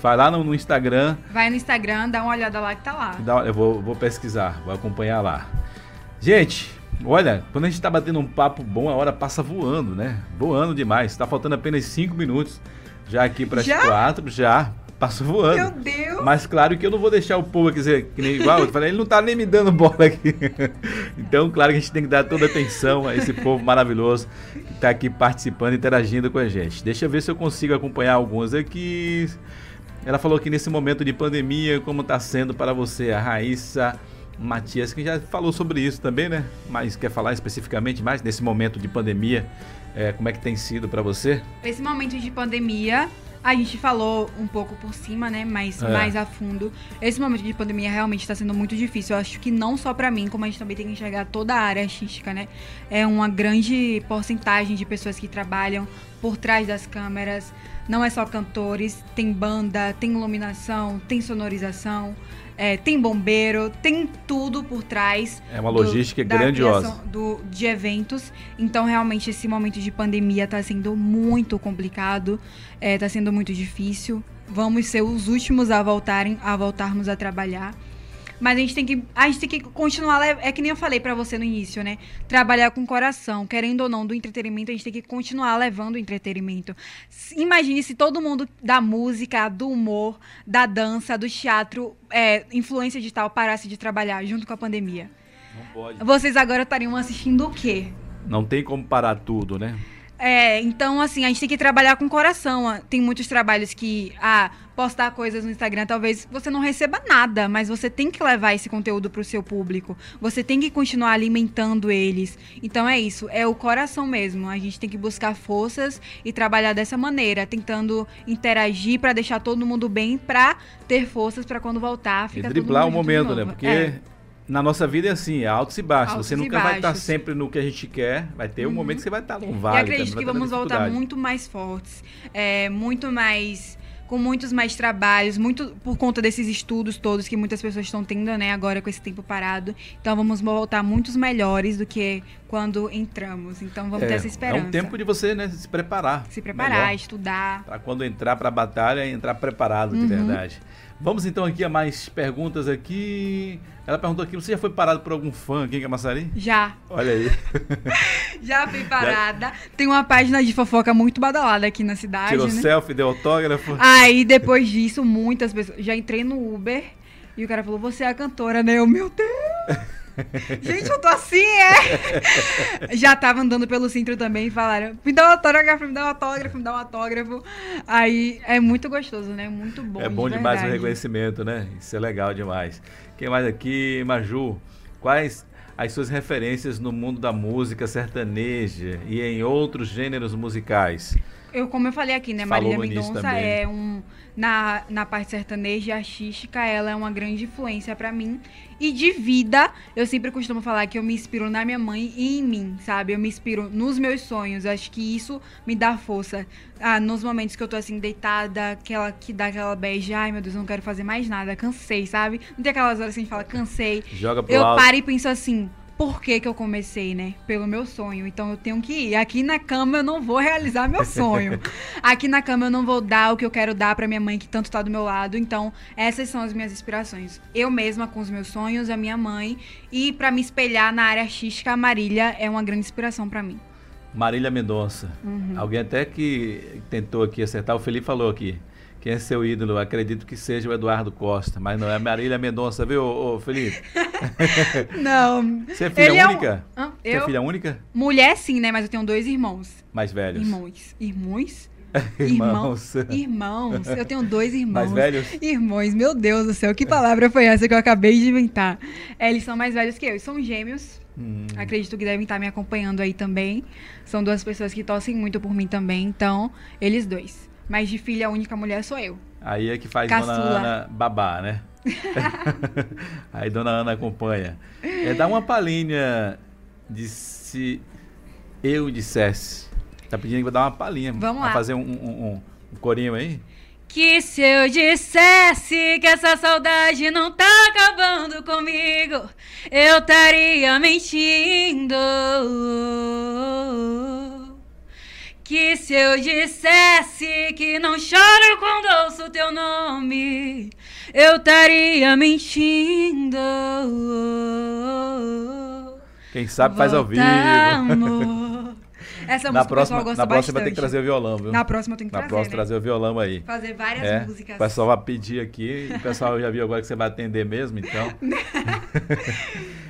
Vai lá no, no Instagram. Vai no Instagram, dá uma olhada lá que tá lá. Dá- eu vou, vou pesquisar, vou acompanhar lá. Gente, olha, quando a gente tá batendo um papo bom, a hora passa voando, né? Voando demais. Tá faltando apenas 5 minutos. Já aqui para as Já? 4, já. Passa voando. Meu Deus! Mas claro que eu não vou deixar o povo aqui dizer que nem igual. Eu falei, ele não tá nem me dando bola aqui. <laughs> Então, claro que a gente tem que dar toda atenção a esse povo maravilhoso que tá aqui participando, interagindo com a gente. Deixa eu ver se eu consigo acompanhar algumas aqui. Ela falou que nesse momento de pandemia, como tá sendo para você, a Raíssa Matias, que já falou sobre isso também, né? Mas quer falar especificamente mais nesse momento de pandemia, é, como é que tem sido para você? Esse momento de pandemia, a gente falou um pouco por cima, né? Mas É. mais a fundo. Esse momento de pandemia realmente está sendo muito difícil. Eu acho que não só pra mim, como a gente também tem que enxergar toda a área artística, né? É uma grande porcentagem de pessoas que trabalham por trás das câmeras. Não é só cantores, tem banda, tem iluminação, tem sonorização, é, tem bombeiro, tem tudo por trás. É uma do- logística da grandiosa. do, de eventos. Então, realmente, esse momento de pandemia está sendo muito complicado, está sendo muito difícil. Vamos ser os últimos a voltarem, a voltarmos a trabalhar. Mas a gente tem que, a gente tem que continuar, é que nem eu falei pra você no início, né? Trabalhar com coração, querendo ou não, do entretenimento, a gente tem que continuar levando o entretenimento. Imagine se todo mundo da música, do humor, da dança, do teatro, é, influência digital parasse de trabalhar junto com a pandemia. Não pode. Vocês agora estariam assistindo o quê? Não tem como parar tudo, né? É, então, assim, a gente tem que trabalhar com coração. Tem muitos trabalhos que, ah, postar coisas no Instagram, talvez você não receba nada, mas você tem que levar esse conteúdo pro seu público. Você tem que continuar alimentando eles. Então é isso, é o coração mesmo. A gente tem que buscar forças e trabalhar dessa maneira, tentando interagir pra deixar todo mundo bem, pra ter forças pra quando voltar, E ficar todo driblar o momento, né? Porque É. na nossa vida é assim, é altos e baixos. Altos você e nunca vai estar baixos. sempre no que a gente quer. Vai ter um Uhum. momento que você vai estar num E vale. acredito também, que vai ter vamos voltar muito mais fortes, é, muito mais com muitos mais trabalhos, muito por conta desses estudos todos que muitas pessoas estão tendo, né, agora com esse tempo parado. Então vamos voltar muitos melhores do que quando entramos. Então vamos ter essa É esperança. um tempo de você né, se preparar. se preparar, melhor. estudar. Pra quando entrar pra batalha, entrar preparado, de Uhum. verdade. Vamos então aqui a mais perguntas aqui. Ela perguntou aqui, você já foi parado por algum fã aqui em Camaçari? Já. Olha aí. <laughs> Já fui parada. Tem uma página de fofoca muito badalada aqui na cidade, Tirou né? selfie, deu autógrafo. Aí depois disso, muitas pessoas. Já entrei no Uber e o cara falou: Você é a cantora, né? Eu, meu Deus! <laughs> Gente, eu tô assim, é? Já tava andando pelo centro também e falaram: Me dá um autógrafo, me dá um autógrafo, me dá um autógrafo. Aí é muito gostoso, né? Muito bom. é bom de demais o verdade. reconhecimento, né? Isso é legal demais. Quem mais aqui? Maju, quais as suas referências no mundo da música sertaneja e em outros gêneros musicais? Eu, como eu falei aqui, né? Falou Marília Mendonça é um. Na, na parte sertaneja artística, ela é uma grande influência pra mim. E de vida, eu sempre costumo falar que eu me inspiro na minha mãe e em mim, sabe? Eu me inspiro nos meus sonhos. Acho que isso me dá força. Ah, nos momentos que eu tô assim, deitada, aquela que dá aquela beija, ai meu Deus, eu não quero fazer mais nada, cansei, sabe? Não tem aquelas horas que a gente fala, cansei. Joga pro Eu alto. paro e penso assim, por que que eu comecei, né? Pelo meu sonho. Então eu tenho que ir. Aqui na cama eu não vou realizar meu <laughs> sonho. Aqui na cama eu não vou dar o que eu quero dar pra minha mãe que tanto tá do meu lado. Então, essas são as minhas inspirações. Eu mesma com os meus sonhos, a minha mãe e pra me espelhar na área artística, a Marília é uma grande inspiração pra mim. Marília Mendonça. Uhum. Alguém até que tentou aqui acertar, o Felipe falou aqui. Quem é seu ídolo? Acredito que seja o Eduardo Costa, mas não é Marília Mendonça, viu, ô, Felipe? <laughs> Não. Você é filha Ele é um- única? Você é Eu? filha única? Mulher sim, né? Mas eu tenho dois irmãos. Mais velhos? Irmãos. <laughs> Irmãos? Irmãos. Irmãos. Eu tenho dois irmãos. Mais velhos? Irmãos, meu Deus do céu, que palavra foi essa que eu acabei de inventar? É, eles são mais velhos que eu, e são gêmeos. Hum. Acredito que devem estar me acompanhando aí também. São duas pessoas que torcem muito por mim também, então, eles dois. Mas de filha, a única mulher sou eu. Aí é que faz Dona Caçula. Ana babá, né? <laughs> Aí Dona Ana acompanha. É, dá uma palhinha de se eu dissesse. Tá pedindo que eu dar uma palhinha. Vamos lá. fazer um, um- um- um corinho aí? Que se eu dissesse que essa saudade não tá acabando comigo, eu estaria mentindo. Que se eu dissesse que não choro quando ouço teu nome, eu estaria mentindo. Quem sabe faz ao vivo. <laughs> Essa Na música o próxima, pessoal gosta na próxima bastante. que trazer o violão, viu? Na próxima eu tenho que Na trazer, próxima né? trazer o violão aí. Fazer várias É, músicas. o pessoal vai pedir aqui. O pessoal já viu agora que você vai atender mesmo, então. <laughs>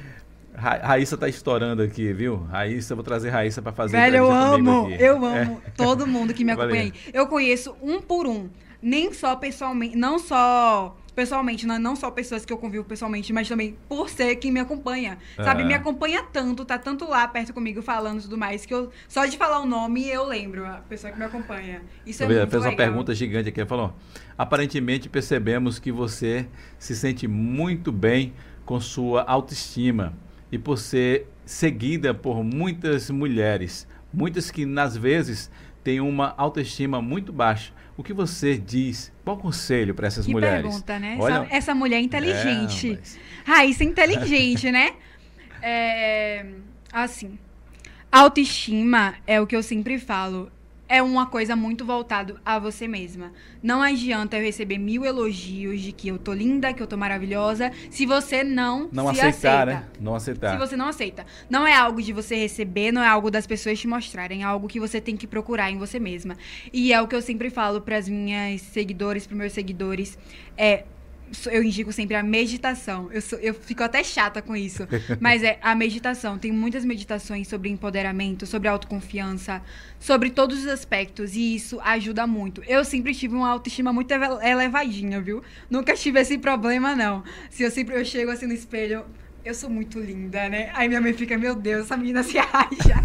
Ra- Raíssa tá estourando aqui, viu? Raíssa, eu vou trazer Raíssa pra fazer Velho, eu amo, eu É. amo todo mundo que me <laughs> acompanha aí. Eu conheço um por um. Nem só pessoalmente, não só pessoalmente, não, não só pessoas que eu convivo pessoalmente, mas também por ser quem me acompanha. Sabe, me acompanha tanto, tá tanto lá perto comigo falando e tudo mais, que eu só de falar o nome eu lembro a pessoa que me acompanha. Isso é Ela muito fez uma legal. pergunta gigante aqui. Falou: aparentemente percebemos que você se sente muito bem com sua autoestima e por ser seguida por muitas mulheres, muitas que às vezes têm uma autoestima muito baixa. O que você diz? Qual conselho para essas Que mulheres? pergunta, né? Olha- Essa, essa mulher é inteligente. É, mas- Raíssa é inteligente, <laughs> né? É, assim, autoestima é o que eu sempre falo. É uma coisa muito voltado a você mesma. Não adianta eu receber mil elogios de que eu tô linda, que eu tô maravilhosa, se você não, Não aceitar, aceita. né? Não aceitar. Se você não aceita. Não é algo de você receber, não é algo das pessoas te mostrarem, é algo que você tem que procurar em você mesma. E é o que eu sempre falo para as minhas seguidores, para meus seguidores, é eu indico sempre a meditação. Eu, sou- eu fico até chata com isso. <laughs> Mas é a meditação. Tem muitas meditações sobre empoderamento, sobre autoconfiança, sobre todos os aspectos. E isso ajuda muito. Eu sempre tive uma autoestima muito ele- elevadinha, viu? Nunca tive esse problema, não. Se eu sempre eu chego assim no espelho. Eu sou muito linda, né? Aí minha mãe fica, meu Deus, essa menina se <laughs> acha.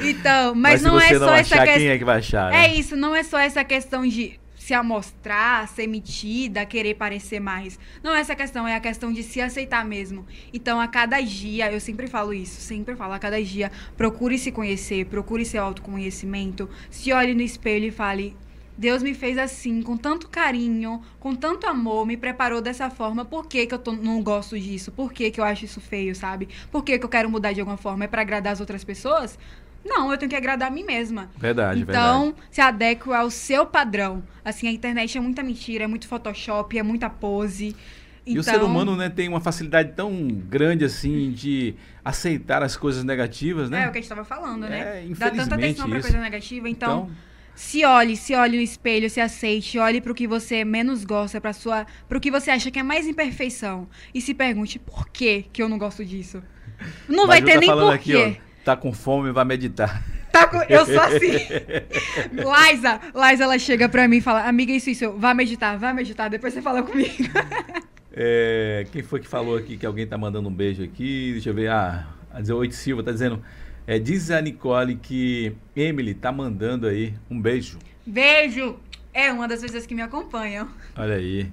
Então, mas, se não é não só achar, essa questão. quem é que vai achar? né? É isso, não é só essa questão de se amostrar, ser metida, querer parecer mais. Não é essa questão, é a questão de se aceitar mesmo. Então, a cada dia, eu sempre falo isso, sempre falo, a cada dia, procure se conhecer, procure seu autoconhecimento, se olhe no espelho e fale. Deus me fez assim, com tanto carinho, com tanto amor, me preparou dessa forma. Por que, que eu tô- não gosto disso? Por que, que eu acho isso feio, sabe? Por que, que eu quero mudar de alguma forma? É pra agradar as outras pessoas? Não, eu tenho que agradar a mim mesma. Verdade, então, verdade. se adequa ao seu padrão. Assim, a internet é muita mentira, é muito Photoshop, é muita pose. E o ser Então, humano né, tem uma facilidade tão grande assim de aceitar as coisas negativas, né? É o que a gente tava falando, né? É, Dá tanta atenção pra coisa negativa. Então, se olhe, se olhe no espelho, se aceite, olhe pro que você menos gosta, pra sua, pro que você acha que é mais imperfeição. E se pergunte por que que eu não gosto disso. Não vai Maju ter tá nem aqui, ó. Tá com fome, vai meditar. Tá com- eu sou assim. Liza, Liza, ela chega pra mim e fala, amiga, isso, isso, vá meditar, vá meditar, depois você fala comigo. <laughs> É, quem foi que falou aqui que alguém tá mandando um beijo aqui? Deixa eu ver. Ah, a 18 Silva tá dizendo. É, diz a Nicole que Emily tá mandando aí um beijo. Beijo! É uma das pessoas que me acompanham. Olha aí.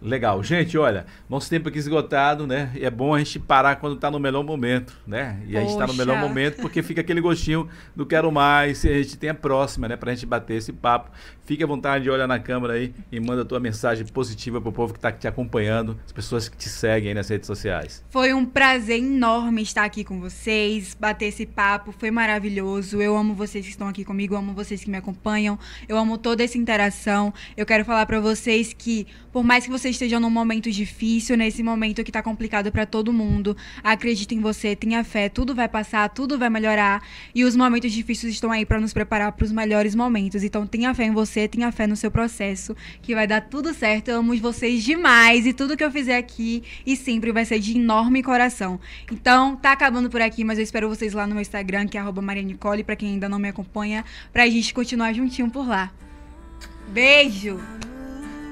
Legal. Gente, olha, nosso tempo aqui esgotado, né? E é bom a gente parar quando tá no melhor momento, né? E a gente tá no Poxa. melhor momento porque fica aquele gostinho do quero mais, e a gente tem a próxima, né? Pra gente bater esse papo. Fique à vontade, olha na câmera aí e manda a tua mensagem positiva pro povo que tá te acompanhando, as pessoas que te seguem aí nas redes sociais. Foi um prazer enorme estar aqui com vocês, bater esse papo, foi maravilhoso. Eu amo vocês que estão aqui comigo, amo vocês que me acompanham, eu amo toda essa interação. Eu quero falar pra vocês que, por mais que vocês estejam num momento difícil, nesse momento que tá complicado pra todo mundo, acredite em você, tenha fé, tudo vai passar, tudo vai melhorar e os momentos difíceis estão aí pra nos preparar pros melhores momentos. Então tenha fé em você, tenha fé no seu processo, que vai dar tudo certo. Eu amo vocês demais e tudo que eu fizer aqui e sempre vai ser de enorme coração. Então, tá acabando por aqui, mas eu espero vocês lá no meu Instagram, que é arroba Maria Nicole, pra quem ainda não me acompanha, pra gente continuar juntinho por lá. Beijo!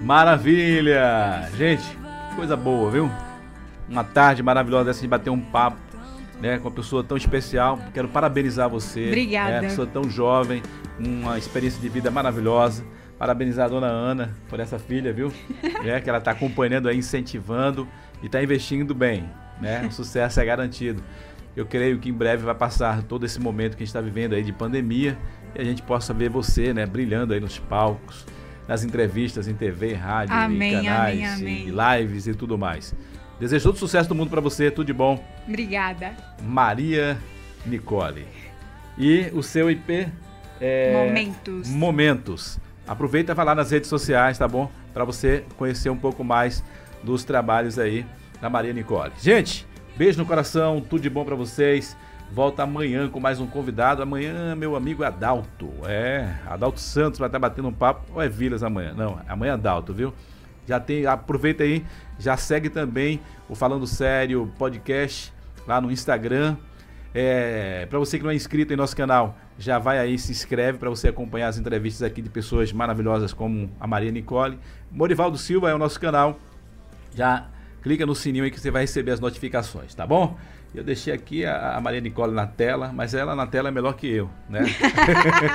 Maravilha! Gente, coisa boa, viu? Uma tarde maravilhosa dessa de bater um papo, né, com uma pessoa tão especial. Quero parabenizar você. Obrigada. Né, pessoa tão jovem, uma experiência de vida maravilhosa. Parabenizar a dona Ana por essa filha, viu? <laughs> né, que ela está acompanhando aí, incentivando e está investindo bem, né? O sucesso é garantido. Eu creio que em breve vai passar todo esse momento que a gente está vivendo aí de pandemia e a gente possa ver você, né, brilhando aí nos palcos, nas entrevistas em TV, rádio, Amém, e canais, amém, amém. e lives e tudo mais. Desejo todo sucesso do mundo para você, tudo de bom. Obrigada. Maria Nicole. E o seu IP é Momentos. Momentos. Aproveita e vai lá nas redes sociais, tá bom? Para você conhecer um pouco mais dos trabalhos aí da Maria Nicole. Gente, beijo no coração, tudo de bom para vocês. Volta amanhã com mais um convidado. Amanhã, meu amigo Adalto. É, Adalto Santos vai estar batendo um papo. Ou é Vilas amanhã? Não, amanhã é Adalto, viu? Já tem, aproveita aí, já segue também o Falando Sério podcast lá no Instagram. É, para você que não é inscrito em nosso canal, já vai aí, se inscreve para você acompanhar as entrevistas aqui de pessoas maravilhosas como a Maria Nicole. Morivaldo Silva é o nosso canal. Já clica no sininho aí que você vai receber as notificações, tá bom? Eu deixei aqui a, a Maria Nicole na tela, mas ela na tela é melhor que eu, né?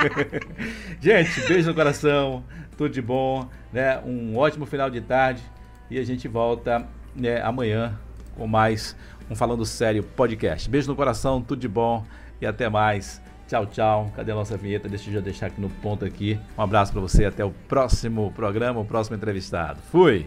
<laughs> gente, beijo no coração, tudo de bom, né? Um ótimo final de tarde e a gente volta né, amanhã com mais um Falando Sério podcast. Beijo no coração, tudo de bom e até mais. Tchau, tchau. Cadê a nossa vinheta? Deixa eu já deixar aqui no ponto aqui. Um abraço para você, até o próximo programa, o próximo entrevistado. Fui!